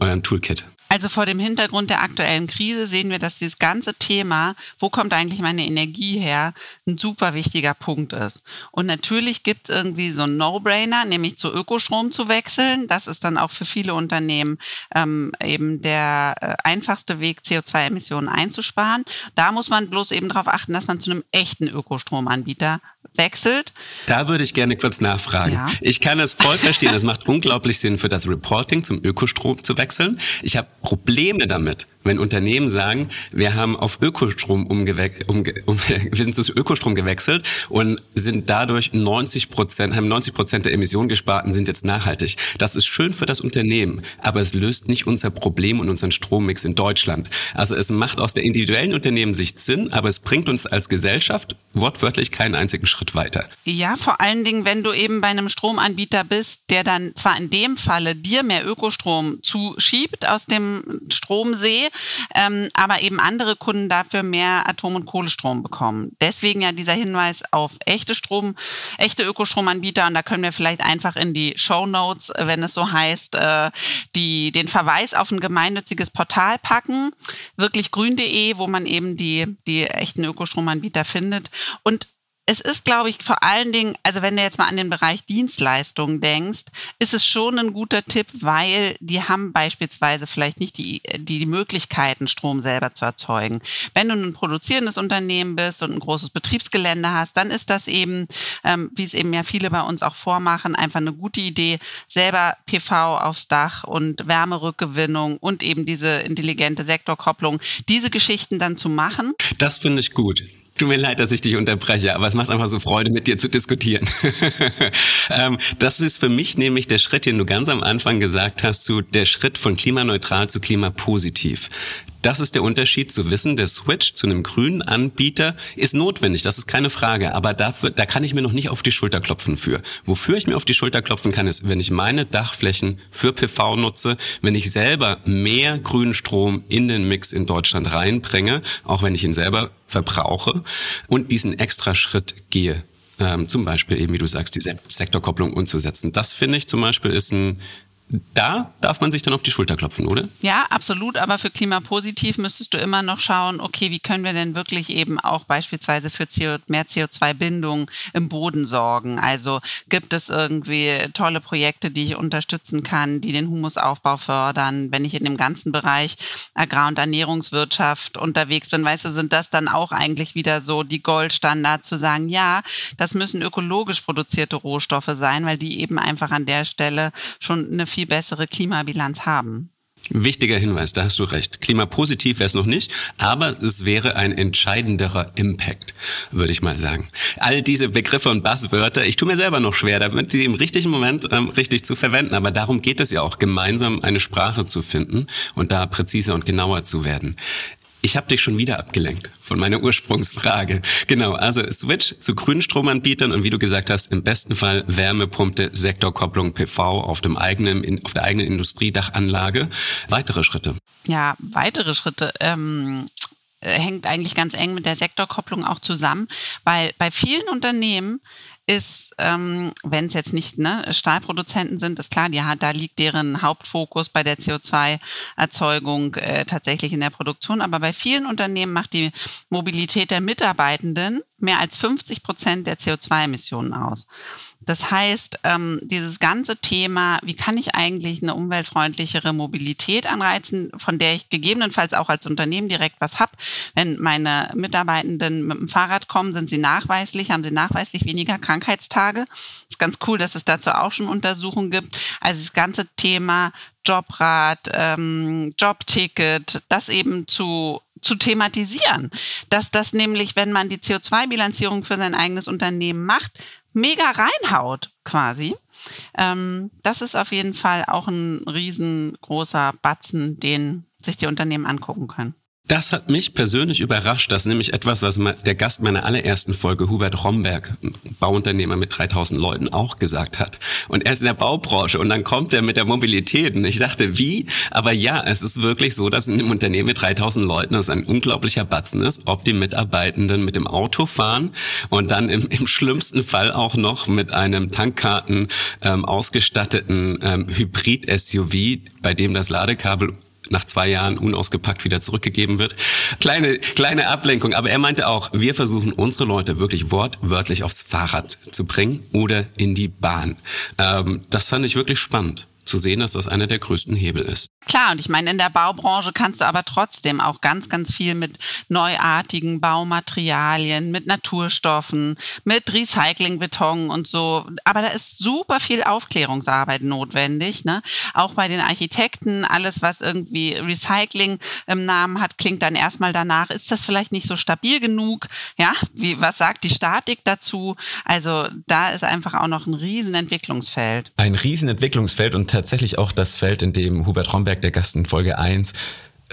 eurem Toolkit? Also vor dem Hintergrund der aktuellen Krise sehen wir, dass dieses ganze Thema, wo kommt eigentlich meine Energie her, ein super wichtiger Punkt ist. Und natürlich gibt es irgendwie so einen No-Brainer, nämlich zu Ökostrom zu wechseln. Das ist dann auch für viele Unternehmen ähm, eben der äh, einfachste Weg, CO2-Emissionen einzusparen. Da muss man bloß eben darauf achten, dass man zu einem echten Ökostromanbieter wechselt. Da würde ich gerne kurz nachfragen. Ja. Ich kann das voll verstehen. Es macht unglaublich Sinn, für das Reporting zum Ökostrom zu wechseln. Ich habe Probleme damit, wenn Unternehmen sagen, wir haben auf Ökostrom umgewe umge um, wir sind zu Ökostrom gewechselt und sind dadurch 90 Prozent, haben 90 Prozent der Emissionen gespart und sind jetzt nachhaltig. Das ist schön für das Unternehmen, aber es löst nicht unser Problem und unseren Strommix in Deutschland. Also es macht aus der individuellen Unternehmenssicht Sinn, aber es bringt uns als Gesellschaft wortwörtlich keinen einzigen Schritt weiter. Ja, vor allen Dingen, wenn du eben bei einem Stromanbieter bist, der dann zwar in dem Falle dir mehr Ökostrom zuschiebt aus dem Stromsee, ähm, aber eben andere Kunden dafür mehr Atom- und Kohlestrom bekommen. Deswegen ja dieser Hinweis auf echte Strom, echte Ökostromanbieter und da können wir vielleicht einfach in die Show Notes, wenn es so heißt, äh, die, den Verweis auf ein gemeinnütziges Portal packen, wirklich grün.de, wo man eben die, die echten Ökostromanbieter findet. Und es ist, glaube ich, vor allen Dingen, also wenn du jetzt mal an den Bereich Dienstleistungen denkst, ist es schon ein guter Tipp, weil die haben beispielsweise vielleicht nicht die, die, Möglichkeiten, Strom selber zu erzeugen. Wenn du ein produzierendes Unternehmen bist und ein großes Betriebsgelände hast, dann ist das eben, ähm, wie es eben ja viele bei uns auch vormachen, einfach eine gute Idee, selber PV aufs Dach und Wärmerückgewinnung und eben diese intelligente Sektorkopplung, diese Geschichten dann zu machen. Das finde ich gut. Tut mir leid, dass ich dich unterbreche, aber es macht einfach so Freude, mit dir zu diskutieren. ähm, das ist für mich nämlich der Schritt, den du ganz am Anfang gesagt hast, zu der Schritt von klimaneutral zu klimapositiv. Das ist der Unterschied zu wissen, der Switch zu einem grünen Anbieter ist notwendig, das ist keine Frage, aber dafür, da kann ich mir noch nicht auf die Schulter klopfen für. Wofür ich mir auf die Schulter klopfen kann, ist, wenn ich meine Dachflächen für PV nutze, wenn ich selber mehr grünen Strom in den Mix in Deutschland reinbringe, auch wenn ich ihn selber verbrauche und diesen extra Schritt gehe ähm, zum Beispiel eben, wie du sagst, die Sektorkopplung umzusetzen. Das finde ich zum Beispiel ist ein da darf man sich dann auf die Schulter klopfen, oder? Ja, absolut. Aber für Klimapositiv müsstest du immer noch schauen, okay, wie können wir denn wirklich eben auch beispielsweise für CO, mehr CO2-Bindung im Boden sorgen? Also gibt es irgendwie tolle Projekte, die ich unterstützen kann, die den Humusaufbau fördern? Wenn ich in dem ganzen Bereich Agrar- und Ernährungswirtschaft unterwegs bin, weißt du, sind das dann auch eigentlich wieder so die Goldstandards zu sagen, ja, das müssen ökologisch produzierte Rohstoffe sein, weil die eben einfach an der Stelle schon eine viel viel bessere Klimabilanz haben. Wichtiger Hinweis, da hast du recht. Klimapositiv wäre es noch nicht, aber es wäre ein entscheidenderer Impact, würde ich mal sagen. All diese Begriffe und Buzzwörter, ich tue mir selber noch schwer, damit sie im richtigen Moment ähm, richtig zu verwenden, aber darum geht es ja auch, gemeinsam eine Sprache zu finden und da präziser und genauer zu werden. Ich habe dich schon wieder abgelenkt von meiner Ursprungsfrage. Genau, also Switch zu grünen Stromanbietern und wie du gesagt hast, im besten Fall Wärmepumpe, Sektorkopplung PV auf dem eigenen, auf der eigenen Industriedachanlage. Weitere Schritte? Ja, weitere Schritte. Ähm hängt eigentlich ganz eng mit der Sektorkopplung auch zusammen, weil bei vielen Unternehmen ist ähm, wenn es jetzt nicht ne, Stahlproduzenten sind, ist klar, die, da liegt deren Hauptfokus bei der CO2-Erzeugung äh, tatsächlich in der Produktion. Aber bei vielen Unternehmen macht die Mobilität der Mitarbeitenden mehr als 50 Prozent der CO2-Emissionen aus. Das heißt, ähm, dieses ganze Thema, wie kann ich eigentlich eine umweltfreundlichere Mobilität anreizen, von der ich gegebenenfalls auch als Unternehmen direkt was habe. Wenn meine Mitarbeitenden mit dem Fahrrad kommen, sind sie nachweislich, haben sie nachweislich weniger Krankheitstage. Ist ganz cool, dass es dazu auch schon Untersuchungen gibt. Also das ganze Thema Jobrat, ähm, Jobticket, das eben zu zu thematisieren, dass das nämlich, wenn man die CO2-Bilanzierung für sein eigenes Unternehmen macht, mega reinhaut quasi. Ähm, das ist auf jeden Fall auch ein riesengroßer Batzen, den sich die Unternehmen angucken können. Das hat mich persönlich überrascht. Das ist nämlich etwas, was der Gast meiner allerersten Folge, Hubert Romberg, Bauunternehmer mit 3000 Leuten, auch gesagt hat. Und er ist in der Baubranche und dann kommt er mit der Mobilität. Und ich dachte, wie? Aber ja, es ist wirklich so, dass in einem Unternehmen mit 3000 Leuten das ein unglaublicher Batzen ist, ob die Mitarbeitenden mit dem Auto fahren und dann im, im schlimmsten Fall auch noch mit einem Tankkarten ähm, ausgestatteten ähm, Hybrid-SUV, bei dem das Ladekabel nach zwei Jahren unausgepackt wieder zurückgegeben wird. Kleine, kleine Ablenkung, aber er meinte auch, wir versuchen unsere Leute wirklich wortwörtlich aufs Fahrrad zu bringen oder in die Bahn. Ähm, das fand ich wirklich spannend zu sehen, dass das einer der größten Hebel ist. Klar, und ich meine, in der Baubranche kannst du aber trotzdem auch ganz, ganz viel mit neuartigen Baumaterialien, mit Naturstoffen, mit Recyclingbeton und so. Aber da ist super viel Aufklärungsarbeit notwendig. Ne? Auch bei den Architekten, alles, was irgendwie Recycling im Namen hat, klingt dann erstmal danach, ist das vielleicht nicht so stabil genug? Ja, wie, was sagt die Statik dazu? Also da ist einfach auch noch ein Riesenentwicklungsfeld. Ein Riesenentwicklungsfeld und tatsächlich auch das Feld, in dem Hubert Romberg der Gast in Folge 1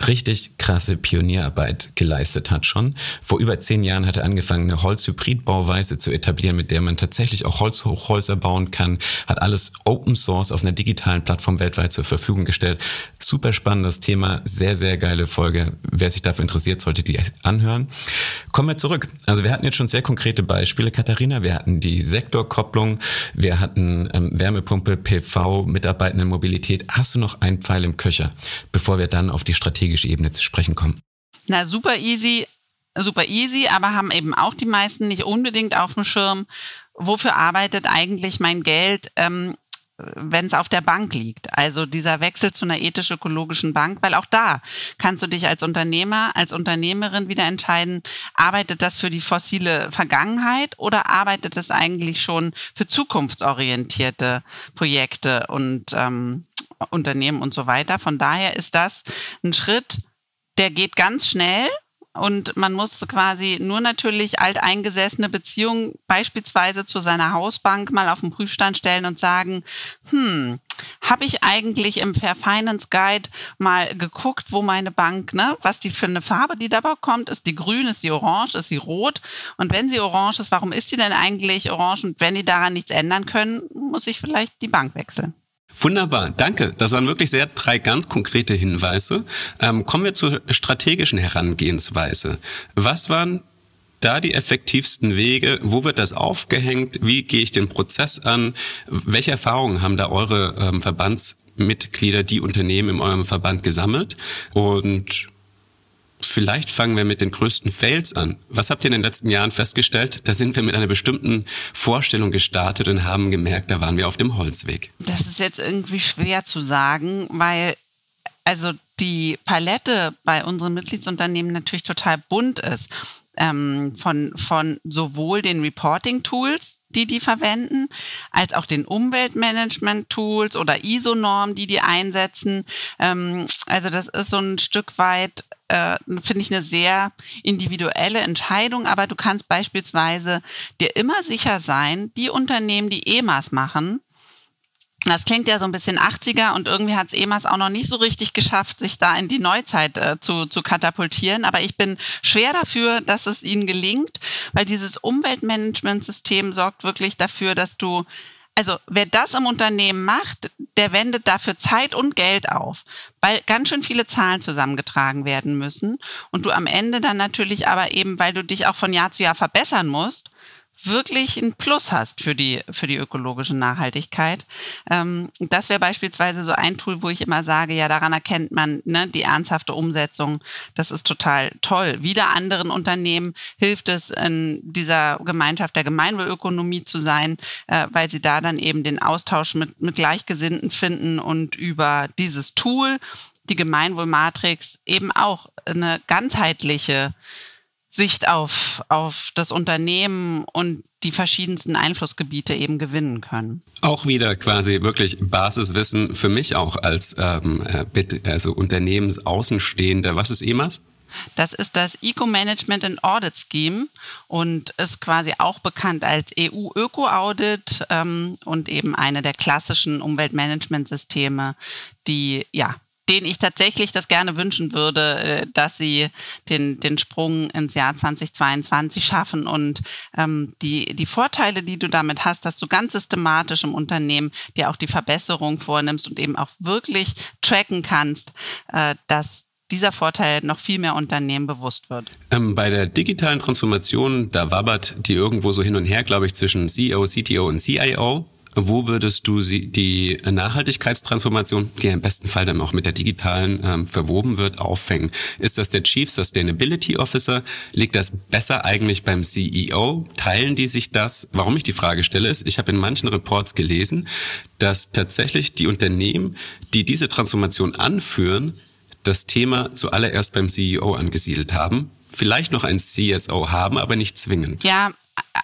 richtig krasse Pionierarbeit geleistet hat schon. Vor über zehn Jahren hat er angefangen, eine Holzhybridbauweise zu etablieren, mit der man tatsächlich auch Holzhochhäuser bauen kann, hat alles Open Source auf einer digitalen Plattform weltweit zur Verfügung gestellt. Super spannendes Thema, sehr, sehr geile Folge. Wer sich dafür interessiert, sollte die anhören. Kommen wir zurück. Also wir hatten jetzt schon sehr konkrete Beispiele, Katharina. Wir hatten die Sektorkopplung, wir hatten ähm, Wärmepumpe, PV, mitarbeitende Mobilität. Hast du noch einen Pfeil im Köcher, bevor wir dann auf die Strategie strategische Ebene zu sprechen kommen? Na, super easy, super easy, aber haben eben auch die meisten nicht unbedingt auf dem Schirm, wofür arbeitet eigentlich mein Geld, ähm, wenn es auf der Bank liegt. Also dieser Wechsel zu einer ethisch-ökologischen Bank, weil auch da kannst du dich als Unternehmer, als Unternehmerin wieder entscheiden, arbeitet das für die fossile Vergangenheit oder arbeitet es eigentlich schon für zukunftsorientierte Projekte und ähm, Unternehmen und so weiter. Von daher ist das ein Schritt, der geht ganz schnell und man muss quasi nur natürlich alteingesessene Beziehungen beispielsweise zu seiner Hausbank mal auf den Prüfstand stellen und sagen, hm, habe ich eigentlich im Fair Finance Guide mal geguckt, wo meine Bank, ne, was die für eine Farbe die dabei kommt, ist die grün, ist die orange, ist sie rot und wenn sie orange ist, warum ist sie denn eigentlich orange und wenn die daran nichts ändern können, muss ich vielleicht die Bank wechseln. Wunderbar, danke. Das waren wirklich sehr drei ganz konkrete Hinweise. Ähm, kommen wir zur strategischen Herangehensweise. Was waren da die effektivsten Wege? Wo wird das aufgehängt? Wie gehe ich den Prozess an? Welche Erfahrungen haben da eure ähm, Verbandsmitglieder, die Unternehmen in eurem Verband gesammelt? Und Vielleicht fangen wir mit den größten Fails an. Was habt ihr in den letzten Jahren festgestellt? Da sind wir mit einer bestimmten Vorstellung gestartet und haben gemerkt, da waren wir auf dem Holzweg. Das ist jetzt irgendwie schwer zu sagen, weil also die Palette bei unseren Mitgliedsunternehmen natürlich total bunt ist. Ähm, von, von sowohl den Reporting-Tools, die die verwenden, als auch den Umweltmanagement-Tools oder ISO-Normen, die die einsetzen. Ähm, also das ist so ein Stück weit äh, finde ich eine sehr individuelle Entscheidung, aber du kannst beispielsweise dir immer sicher sein, die Unternehmen, die EMAS machen, das klingt ja so ein bisschen 80er und irgendwie hat es EMAS auch noch nicht so richtig geschafft, sich da in die Neuzeit äh, zu, zu katapultieren. Aber ich bin schwer dafür, dass es ihnen gelingt, weil dieses Umweltmanagementsystem sorgt wirklich dafür, dass du also wer das im Unternehmen macht, der wendet dafür Zeit und Geld auf, weil ganz schön viele Zahlen zusammengetragen werden müssen und du am Ende dann natürlich aber eben, weil du dich auch von Jahr zu Jahr verbessern musst, wirklich ein Plus hast für die, für die ökologische Nachhaltigkeit. Ähm, das wäre beispielsweise so ein Tool, wo ich immer sage, ja, daran erkennt man ne, die ernsthafte Umsetzung. Das ist total toll. Wieder anderen Unternehmen hilft es, in dieser Gemeinschaft der Gemeinwohlökonomie zu sein, äh, weil sie da dann eben den Austausch mit, mit Gleichgesinnten finden und über dieses Tool, die Gemeinwohlmatrix, eben auch eine ganzheitliche Sicht auf, auf das Unternehmen und die verschiedensten Einflussgebiete eben gewinnen können. Auch wieder quasi wirklich Basiswissen für mich auch als ähm, äh, also Unternehmensaußenstehender. Was ist EMAS? Das ist das Eco-Management and Audit Scheme und ist quasi auch bekannt als EU-Öko-Audit ähm, und eben eine der klassischen Umweltmanagementsysteme, die ja denen ich tatsächlich das gerne wünschen würde, äh, dass sie den, den Sprung ins Jahr 2022 schaffen und ähm, die, die Vorteile, die du damit hast, dass du ganz systematisch im Unternehmen dir auch die Verbesserung vornimmst und eben auch wirklich tracken kannst, äh, dass dieser Vorteil noch viel mehr Unternehmen bewusst wird. Ähm, bei der digitalen Transformation, da wabbert die irgendwo so hin und her, glaube ich, zwischen CEO, CTO und CIO. Wo würdest du sie, die Nachhaltigkeitstransformation, die im besten Fall dann auch mit der digitalen ähm, verwoben wird, aufhängen? Ist das der Chief Sustainability Officer? Liegt das besser eigentlich beim CEO? Teilen die sich das? Warum ich die Frage stelle, ist, ich habe in manchen Reports gelesen, dass tatsächlich die Unternehmen, die diese Transformation anführen, das Thema zuallererst beim CEO angesiedelt haben, vielleicht noch ein CSO haben, aber nicht zwingend. Ja,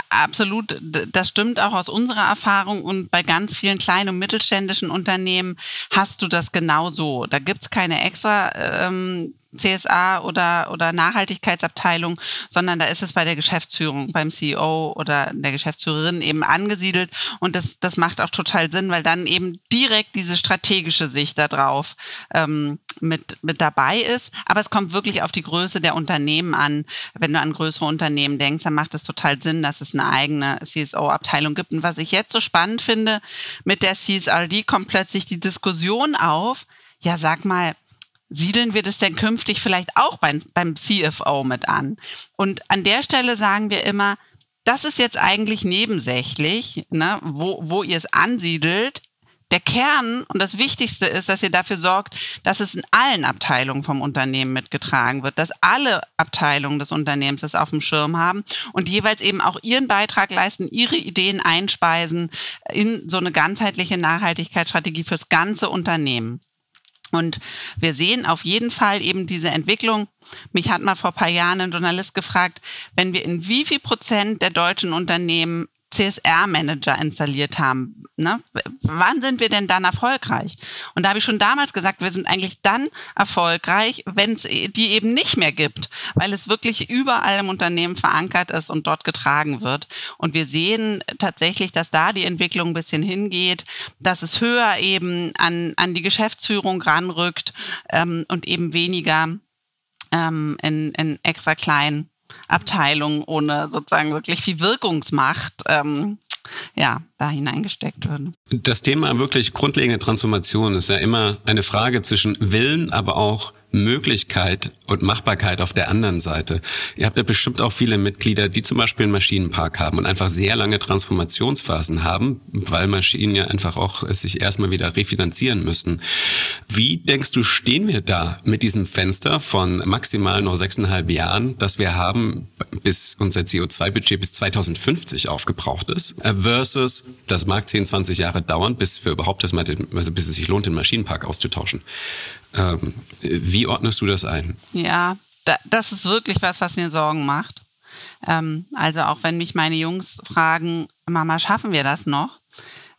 absolut, das stimmt auch aus unserer Erfahrung und bei ganz vielen kleinen und mittelständischen Unternehmen hast du das genauso. Da gibt es keine extra ähm, CSA oder, oder Nachhaltigkeitsabteilung, sondern da ist es bei der Geschäftsführung, beim CEO oder der Geschäftsführerin eben angesiedelt. Und das, das macht auch total Sinn, weil dann eben direkt diese strategische Sicht darauf ähm, mit, mit dabei ist. Aber es kommt wirklich auf die Größe der Unternehmen an. Wenn du an größere Unternehmen denkst, dann macht es total Sinn, dass es eine eigene CSO-Abteilung gibt. Und was ich jetzt so spannend finde, mit der CSRD kommt plötzlich die Diskussion auf, ja, sag mal, siedeln wir das denn künftig vielleicht auch beim, beim CFO mit an? Und an der Stelle sagen wir immer, das ist jetzt eigentlich nebensächlich, ne, wo, wo ihr es ansiedelt. Der Kern und das Wichtigste ist, dass ihr dafür sorgt, dass es in allen Abteilungen vom Unternehmen mitgetragen wird, dass alle Abteilungen des Unternehmens das auf dem Schirm haben und jeweils eben auch ihren Beitrag leisten, ihre Ideen einspeisen in so eine ganzheitliche Nachhaltigkeitsstrategie fürs ganze Unternehmen. Und wir sehen auf jeden Fall eben diese Entwicklung. Mich hat mal vor ein paar Jahren ein Journalist gefragt, wenn wir in wie viel Prozent der deutschen Unternehmen CSR-Manager installiert haben. Ne? Wann sind wir denn dann erfolgreich? Und da habe ich schon damals gesagt, wir sind eigentlich dann erfolgreich, wenn es die eben nicht mehr gibt, weil es wirklich überall im Unternehmen verankert ist und dort getragen wird. Und wir sehen tatsächlich, dass da die Entwicklung ein bisschen hingeht, dass es höher eben an, an die Geschäftsführung ranrückt ähm, und eben weniger ähm, in, in extra kleinen Abteilung ohne sozusagen wirklich viel Wirkungsmacht ähm, ja, da hineingesteckt würden. Das Thema wirklich grundlegende Transformation ist ja immer eine Frage zwischen Willen, aber auch Möglichkeit und Machbarkeit auf der anderen Seite. Ihr habt ja bestimmt auch viele Mitglieder, die zum Beispiel einen Maschinenpark haben und einfach sehr lange Transformationsphasen haben, weil Maschinen ja einfach auch sich erstmal wieder refinanzieren müssen. Wie denkst du, stehen wir da mit diesem Fenster von maximal noch sechseinhalb Jahren, das wir haben, bis unser CO2-Budget bis 2050 aufgebraucht ist, versus das mag 10, 20 Jahre dauern, bis wir überhaupt das mal, also bis es sich lohnt, den Maschinenpark auszutauschen. Ähm, wie ordnest du das ein? Ja, da, das ist wirklich was, was mir Sorgen macht. Ähm, also auch wenn mich meine Jungs fragen, Mama, schaffen wir das noch?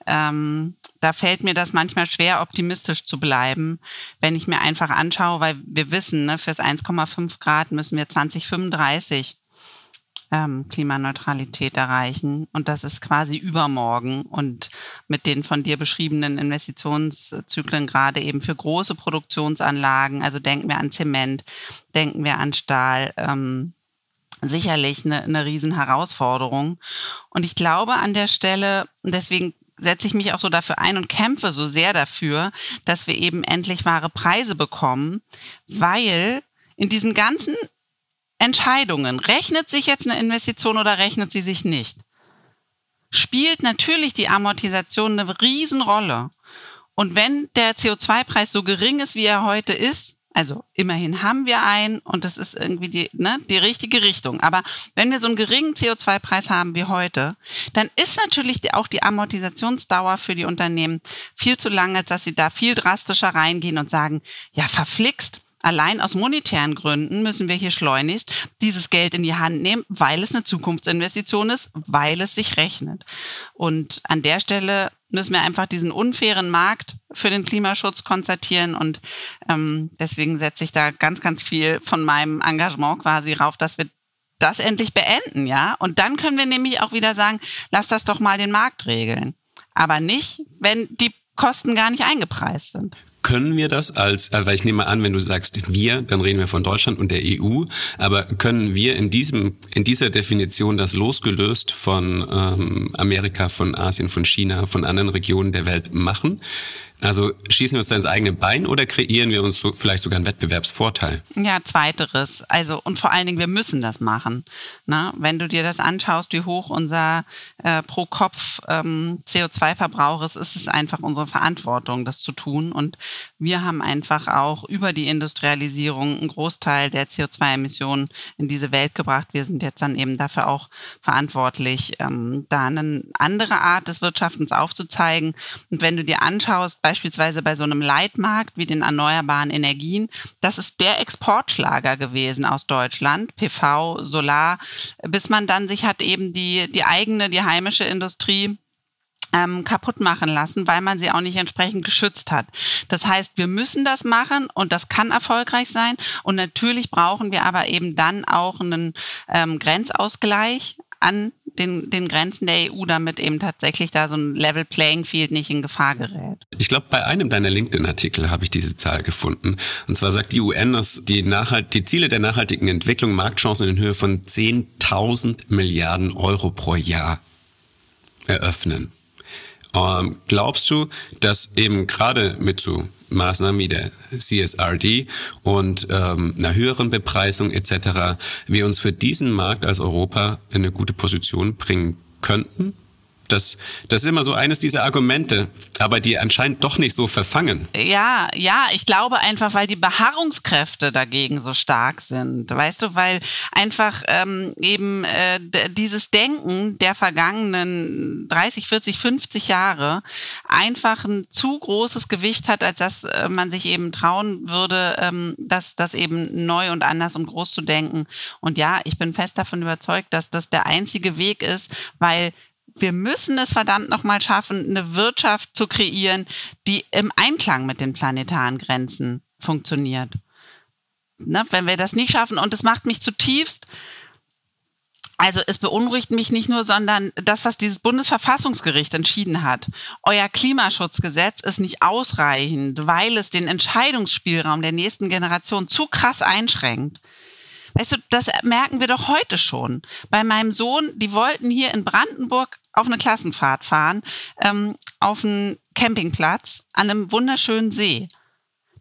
Ähm, da fällt mir das manchmal schwer, optimistisch zu bleiben, wenn ich mir einfach anschaue, weil wir wissen, ne, fürs 1,5 Grad müssen wir 2035 ähm, Klimaneutralität erreichen. Und das ist quasi übermorgen. Und mit den von dir beschriebenen Investitionszyklen gerade eben für große Produktionsanlagen, also denken wir an Zement, denken wir an Stahl, ähm, sicherlich eine, eine Riesenherausforderung. Und ich glaube an der Stelle, deswegen setze ich mich auch so dafür ein und kämpfe so sehr dafür, dass wir eben endlich wahre Preise bekommen, weil in diesen ganzen Entscheidungen, rechnet sich jetzt eine Investition oder rechnet sie sich nicht, spielt natürlich die Amortisation eine Riesenrolle. Und wenn der CO2-Preis so gering ist, wie er heute ist, also immerhin haben wir einen und das ist irgendwie die, ne, die richtige Richtung. Aber wenn wir so einen geringen CO2-Preis haben wie heute, dann ist natürlich auch die Amortisationsdauer für die Unternehmen viel zu lang, als dass sie da viel drastischer reingehen und sagen, ja, verflixt, Allein aus monetären Gründen müssen wir hier schleunigst dieses Geld in die Hand nehmen, weil es eine Zukunftsinvestition ist, weil es sich rechnet. Und an der Stelle müssen wir einfach diesen unfairen Markt für den Klimaschutz konstatieren und ähm, deswegen setze ich da ganz, ganz viel von meinem Engagement quasi rauf, dass wir das endlich beenden, ja. Und dann können wir nämlich auch wieder sagen, lass das doch mal den Markt regeln. Aber nicht, wenn die Kosten gar nicht eingepreist sind können wir das als, äh, weil ich nehme an, wenn du sagst wir, dann reden wir von Deutschland und der EU, aber können wir in diesem, in dieser Definition das losgelöst von ähm, Amerika, von Asien, von China, von anderen Regionen der Welt machen? Also schießen wir uns da ins eigene Bein oder kreieren wir uns so vielleicht sogar einen Wettbewerbsvorteil? Ja, zweiteres. Also und vor allen Dingen, wir müssen das machen. Na, wenn du dir das anschaust, wie hoch unser äh, pro Kopf ähm, CO2-Verbrauch ist, ist es einfach unsere Verantwortung, das zu tun. Und wir haben einfach auch über die Industrialisierung einen Großteil der CO2-Emissionen in diese Welt gebracht. Wir sind jetzt dann eben dafür auch verantwortlich, ähm, da eine andere Art des Wirtschaftens aufzuzeigen. Und wenn du dir anschaust, beispielsweise bei so einem Leitmarkt wie den erneuerbaren Energien, das ist der Exportschlager gewesen aus Deutschland, PV, Solar, bis man dann sich hat eben die, die eigene, die heimische Industrie ähm, kaputt machen lassen, weil man sie auch nicht entsprechend geschützt hat. Das heißt, wir müssen das machen und das kann erfolgreich sein. Und natürlich brauchen wir aber eben dann auch einen ähm, Grenzausgleich an den, den Grenzen der EU, damit eben tatsächlich da so ein Level Playing Field nicht in Gefahr gerät. Ich glaube, bei einem deiner LinkedIn-Artikel habe ich diese Zahl gefunden. Und zwar sagt die UN, dass die, Nachhalt, die Ziele der nachhaltigen Entwicklung Marktchancen in Höhe von 10.000 Milliarden Euro pro Jahr eröffnen. Ähm, glaubst du, dass eben gerade mit so Maßnahmen wie der CSRD und ähm, einer höheren Bepreisung etc. wir uns für diesen Markt als Europa in eine gute Position bringen könnten? Das, das ist immer so eines dieser Argumente, aber die anscheinend doch nicht so verfangen. Ja, ja, ich glaube einfach, weil die Beharrungskräfte dagegen so stark sind. Weißt du, weil einfach ähm, eben äh, dieses Denken der vergangenen 30, 40, 50 Jahre einfach ein zu großes Gewicht hat, als dass äh, man sich eben trauen würde, ähm, das, das eben neu und anders und groß zu denken. Und ja, ich bin fest davon überzeugt, dass das der einzige Weg ist, weil wir müssen es verdammt nochmal schaffen, eine Wirtschaft zu kreieren, die im Einklang mit den planetaren Grenzen funktioniert. Ne? Wenn wir das nicht schaffen, und das macht mich zutiefst, also es beunruhigt mich nicht nur, sondern das, was dieses Bundesverfassungsgericht entschieden hat. Euer Klimaschutzgesetz ist nicht ausreichend, weil es den Entscheidungsspielraum der nächsten Generation zu krass einschränkt. Weißt du, das merken wir doch heute schon. Bei meinem Sohn, die wollten hier in Brandenburg auf eine Klassenfahrt fahren, ähm, auf einen Campingplatz an einem wunderschönen See.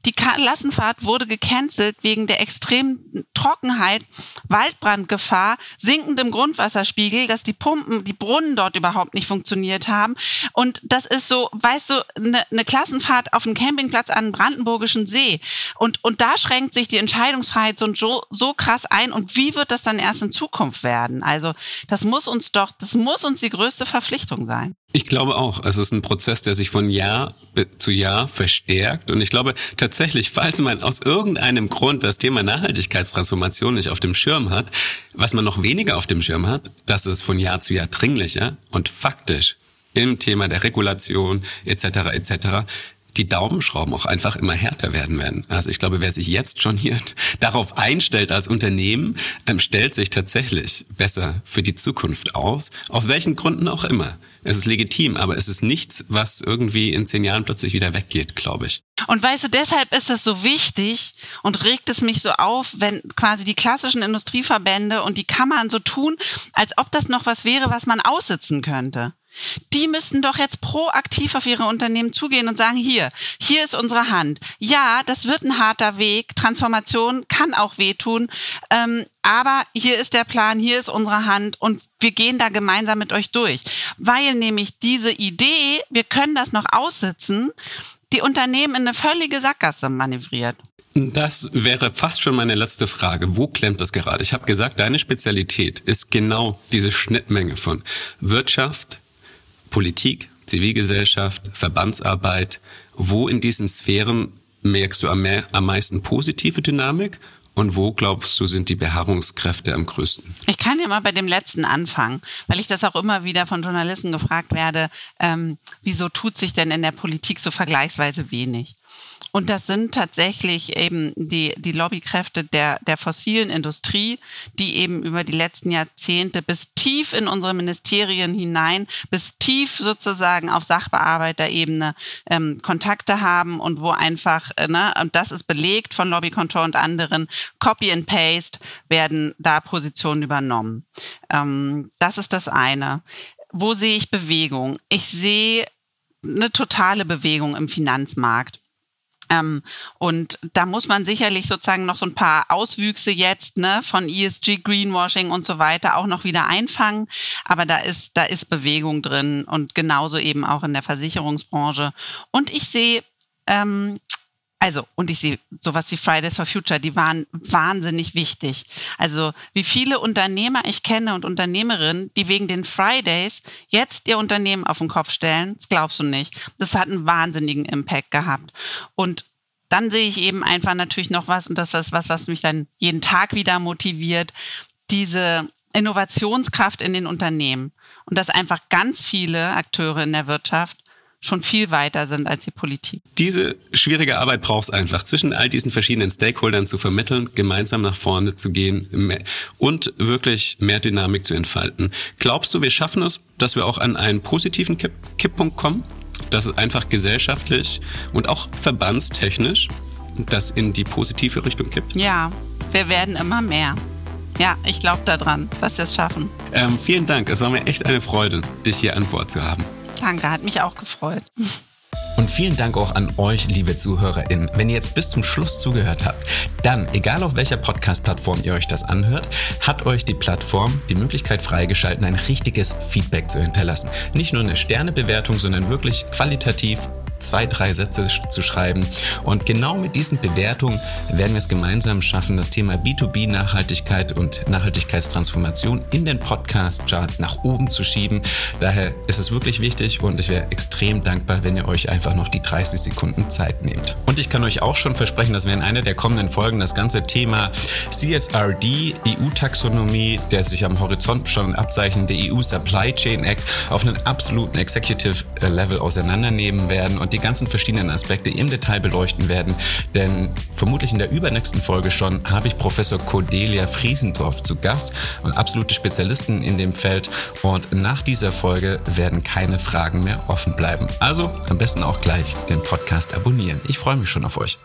Die Klassenfahrt wurde gecancelt wegen der extremen Trockenheit, Waldbrandgefahr, sinkendem Grundwasserspiegel, dass die Pumpen, die Brunnen dort überhaupt nicht funktioniert haben. Und das ist so, weißt du, eine, eine Klassenfahrt auf einem Campingplatz an einem brandenburgischen See. Und, und da schränkt sich die Entscheidungsfreiheit so, so, so krass ein. Und wie wird das dann erst in Zukunft werden? Also das muss uns doch, das muss uns die größte Verpflichtung sein. Ich glaube auch, es ist ein Prozess, der sich von Jahr zu Jahr verstärkt. Und ich glaube tatsächlich, falls man aus irgendeinem Grund das Thema Nachhaltigkeitstransformation nicht auf dem Schirm hat, was man noch weniger auf dem Schirm hat, dass es von Jahr zu Jahr dringlicher und faktisch im Thema der Regulation etc. etc die Daumenschrauben auch einfach immer härter werden werden. Also ich glaube, wer sich jetzt schon hier darauf einstellt als Unternehmen, ähm, stellt sich tatsächlich besser für die Zukunft aus. Aus welchen Gründen auch immer. Es ist legitim, aber es ist nichts, was irgendwie in zehn Jahren plötzlich wieder weggeht, glaube ich. Und weißt du, deshalb ist es so wichtig und regt es mich so auf, wenn quasi die klassischen Industrieverbände und die Kammern so tun, als ob das noch was wäre, was man aussitzen könnte. Die müssten doch jetzt proaktiv auf ihre Unternehmen zugehen und sagen, hier, hier ist unsere Hand. Ja, das wird ein harter Weg. Transformation kann auch wehtun. Ähm, aber hier ist der Plan, hier ist unsere Hand und wir gehen da gemeinsam mit euch durch. Weil nämlich diese Idee, wir können das noch aussitzen, die Unternehmen in eine völlige Sackgasse manövriert. Das wäre fast schon meine letzte Frage. Wo klemmt das gerade? Ich habe gesagt, deine Spezialität ist genau diese Schnittmenge von Wirtschaft, Politik, Zivilgesellschaft, Verbandsarbeit. Wo in diesen Sphären merkst du am, mehr, am meisten positive Dynamik und wo glaubst du, sind die Beharrungskräfte am größten? Ich kann ja mal bei dem letzten anfangen, weil ich das auch immer wieder von Journalisten gefragt werde, ähm, wieso tut sich denn in der Politik so vergleichsweise wenig? Und das sind tatsächlich eben die, die Lobbykräfte der, der fossilen Industrie, die eben über die letzten Jahrzehnte bis tief in unsere Ministerien hinein, bis tief sozusagen auf Sachbearbeiterebene ähm, Kontakte haben und wo einfach, äh, ne, und das ist belegt von Lobby Control und anderen, Copy and Paste werden da Positionen übernommen. Ähm, das ist das eine. Wo sehe ich Bewegung? Ich sehe eine totale Bewegung im Finanzmarkt. Ähm, und da muss man sicherlich sozusagen noch so ein paar Auswüchse jetzt ne, von ESG, Greenwashing und so weiter auch noch wieder einfangen. Aber da ist, da ist Bewegung drin und genauso eben auch in der Versicherungsbranche. Und ich sehe ähm, also, und ich sehe sowas wie Fridays for Future, die waren wahnsinnig wichtig. Also, wie viele Unternehmer ich kenne und Unternehmerinnen, die wegen den Fridays jetzt ihr Unternehmen auf den Kopf stellen, das glaubst du nicht. Das hat einen wahnsinnigen Impact gehabt. Und dann sehe ich eben einfach natürlich noch was, und das ist was, was mich dann jeden Tag wieder motiviert, diese Innovationskraft in den Unternehmen. Und dass einfach ganz viele Akteure in der Wirtschaft schon viel weiter sind als die Politik. Diese schwierige Arbeit braucht es einfach, zwischen all diesen verschiedenen Stakeholdern zu vermitteln, gemeinsam nach vorne zu gehen und wirklich mehr Dynamik zu entfalten. Glaubst du, wir schaffen es, dass wir auch an einen positiven Kipp Kipppunkt kommen? Dass es einfach gesellschaftlich und auch verbandstechnisch das in die positive Richtung kippt? Ja, wir werden immer mehr. Ja, ich glaube daran, dass wir es schaffen. Ähm, vielen Dank. Es war mir echt eine Freude, dich hier an Bord zu haben. Danke, hat mich auch gefreut. Und vielen Dank auch an euch, liebe ZuhörerInnen. Wenn ihr jetzt bis zum Schluss zugehört habt, dann, egal auf welcher Podcast-Plattform ihr euch das anhört, hat euch die Plattform die Möglichkeit freigeschalten, ein richtiges Feedback zu hinterlassen. Nicht nur eine Sternebewertung, sondern wirklich qualitativ zwei, drei Sätze zu schreiben. Und genau mit diesen Bewertungen werden wir es gemeinsam schaffen, das Thema B2B-Nachhaltigkeit und Nachhaltigkeitstransformation in den Podcast-Charts nach oben zu schieben. Daher ist es wirklich wichtig und ich wäre extrem dankbar, wenn ihr euch einfach noch die 30 Sekunden Zeit nehmt. Und ich kann euch auch schon versprechen, dass wir in einer der kommenden Folgen das ganze Thema CSRD, EU-Taxonomie, der sich am Horizont schon abzeichnende EU Supply Chain Act auf einen absoluten Executive Level auseinandernehmen werden und die ganzen verschiedenen Aspekte im Detail beleuchten werden. Denn vermutlich in der übernächsten Folge schon habe ich Professor Cordelia Friesendorf zu Gast und absolute Spezialisten in dem Feld. Und nach dieser Folge werden keine Fragen mehr offen bleiben. Also am besten auch gleich den Podcast abonnieren. Ich freue mich schon auf euch.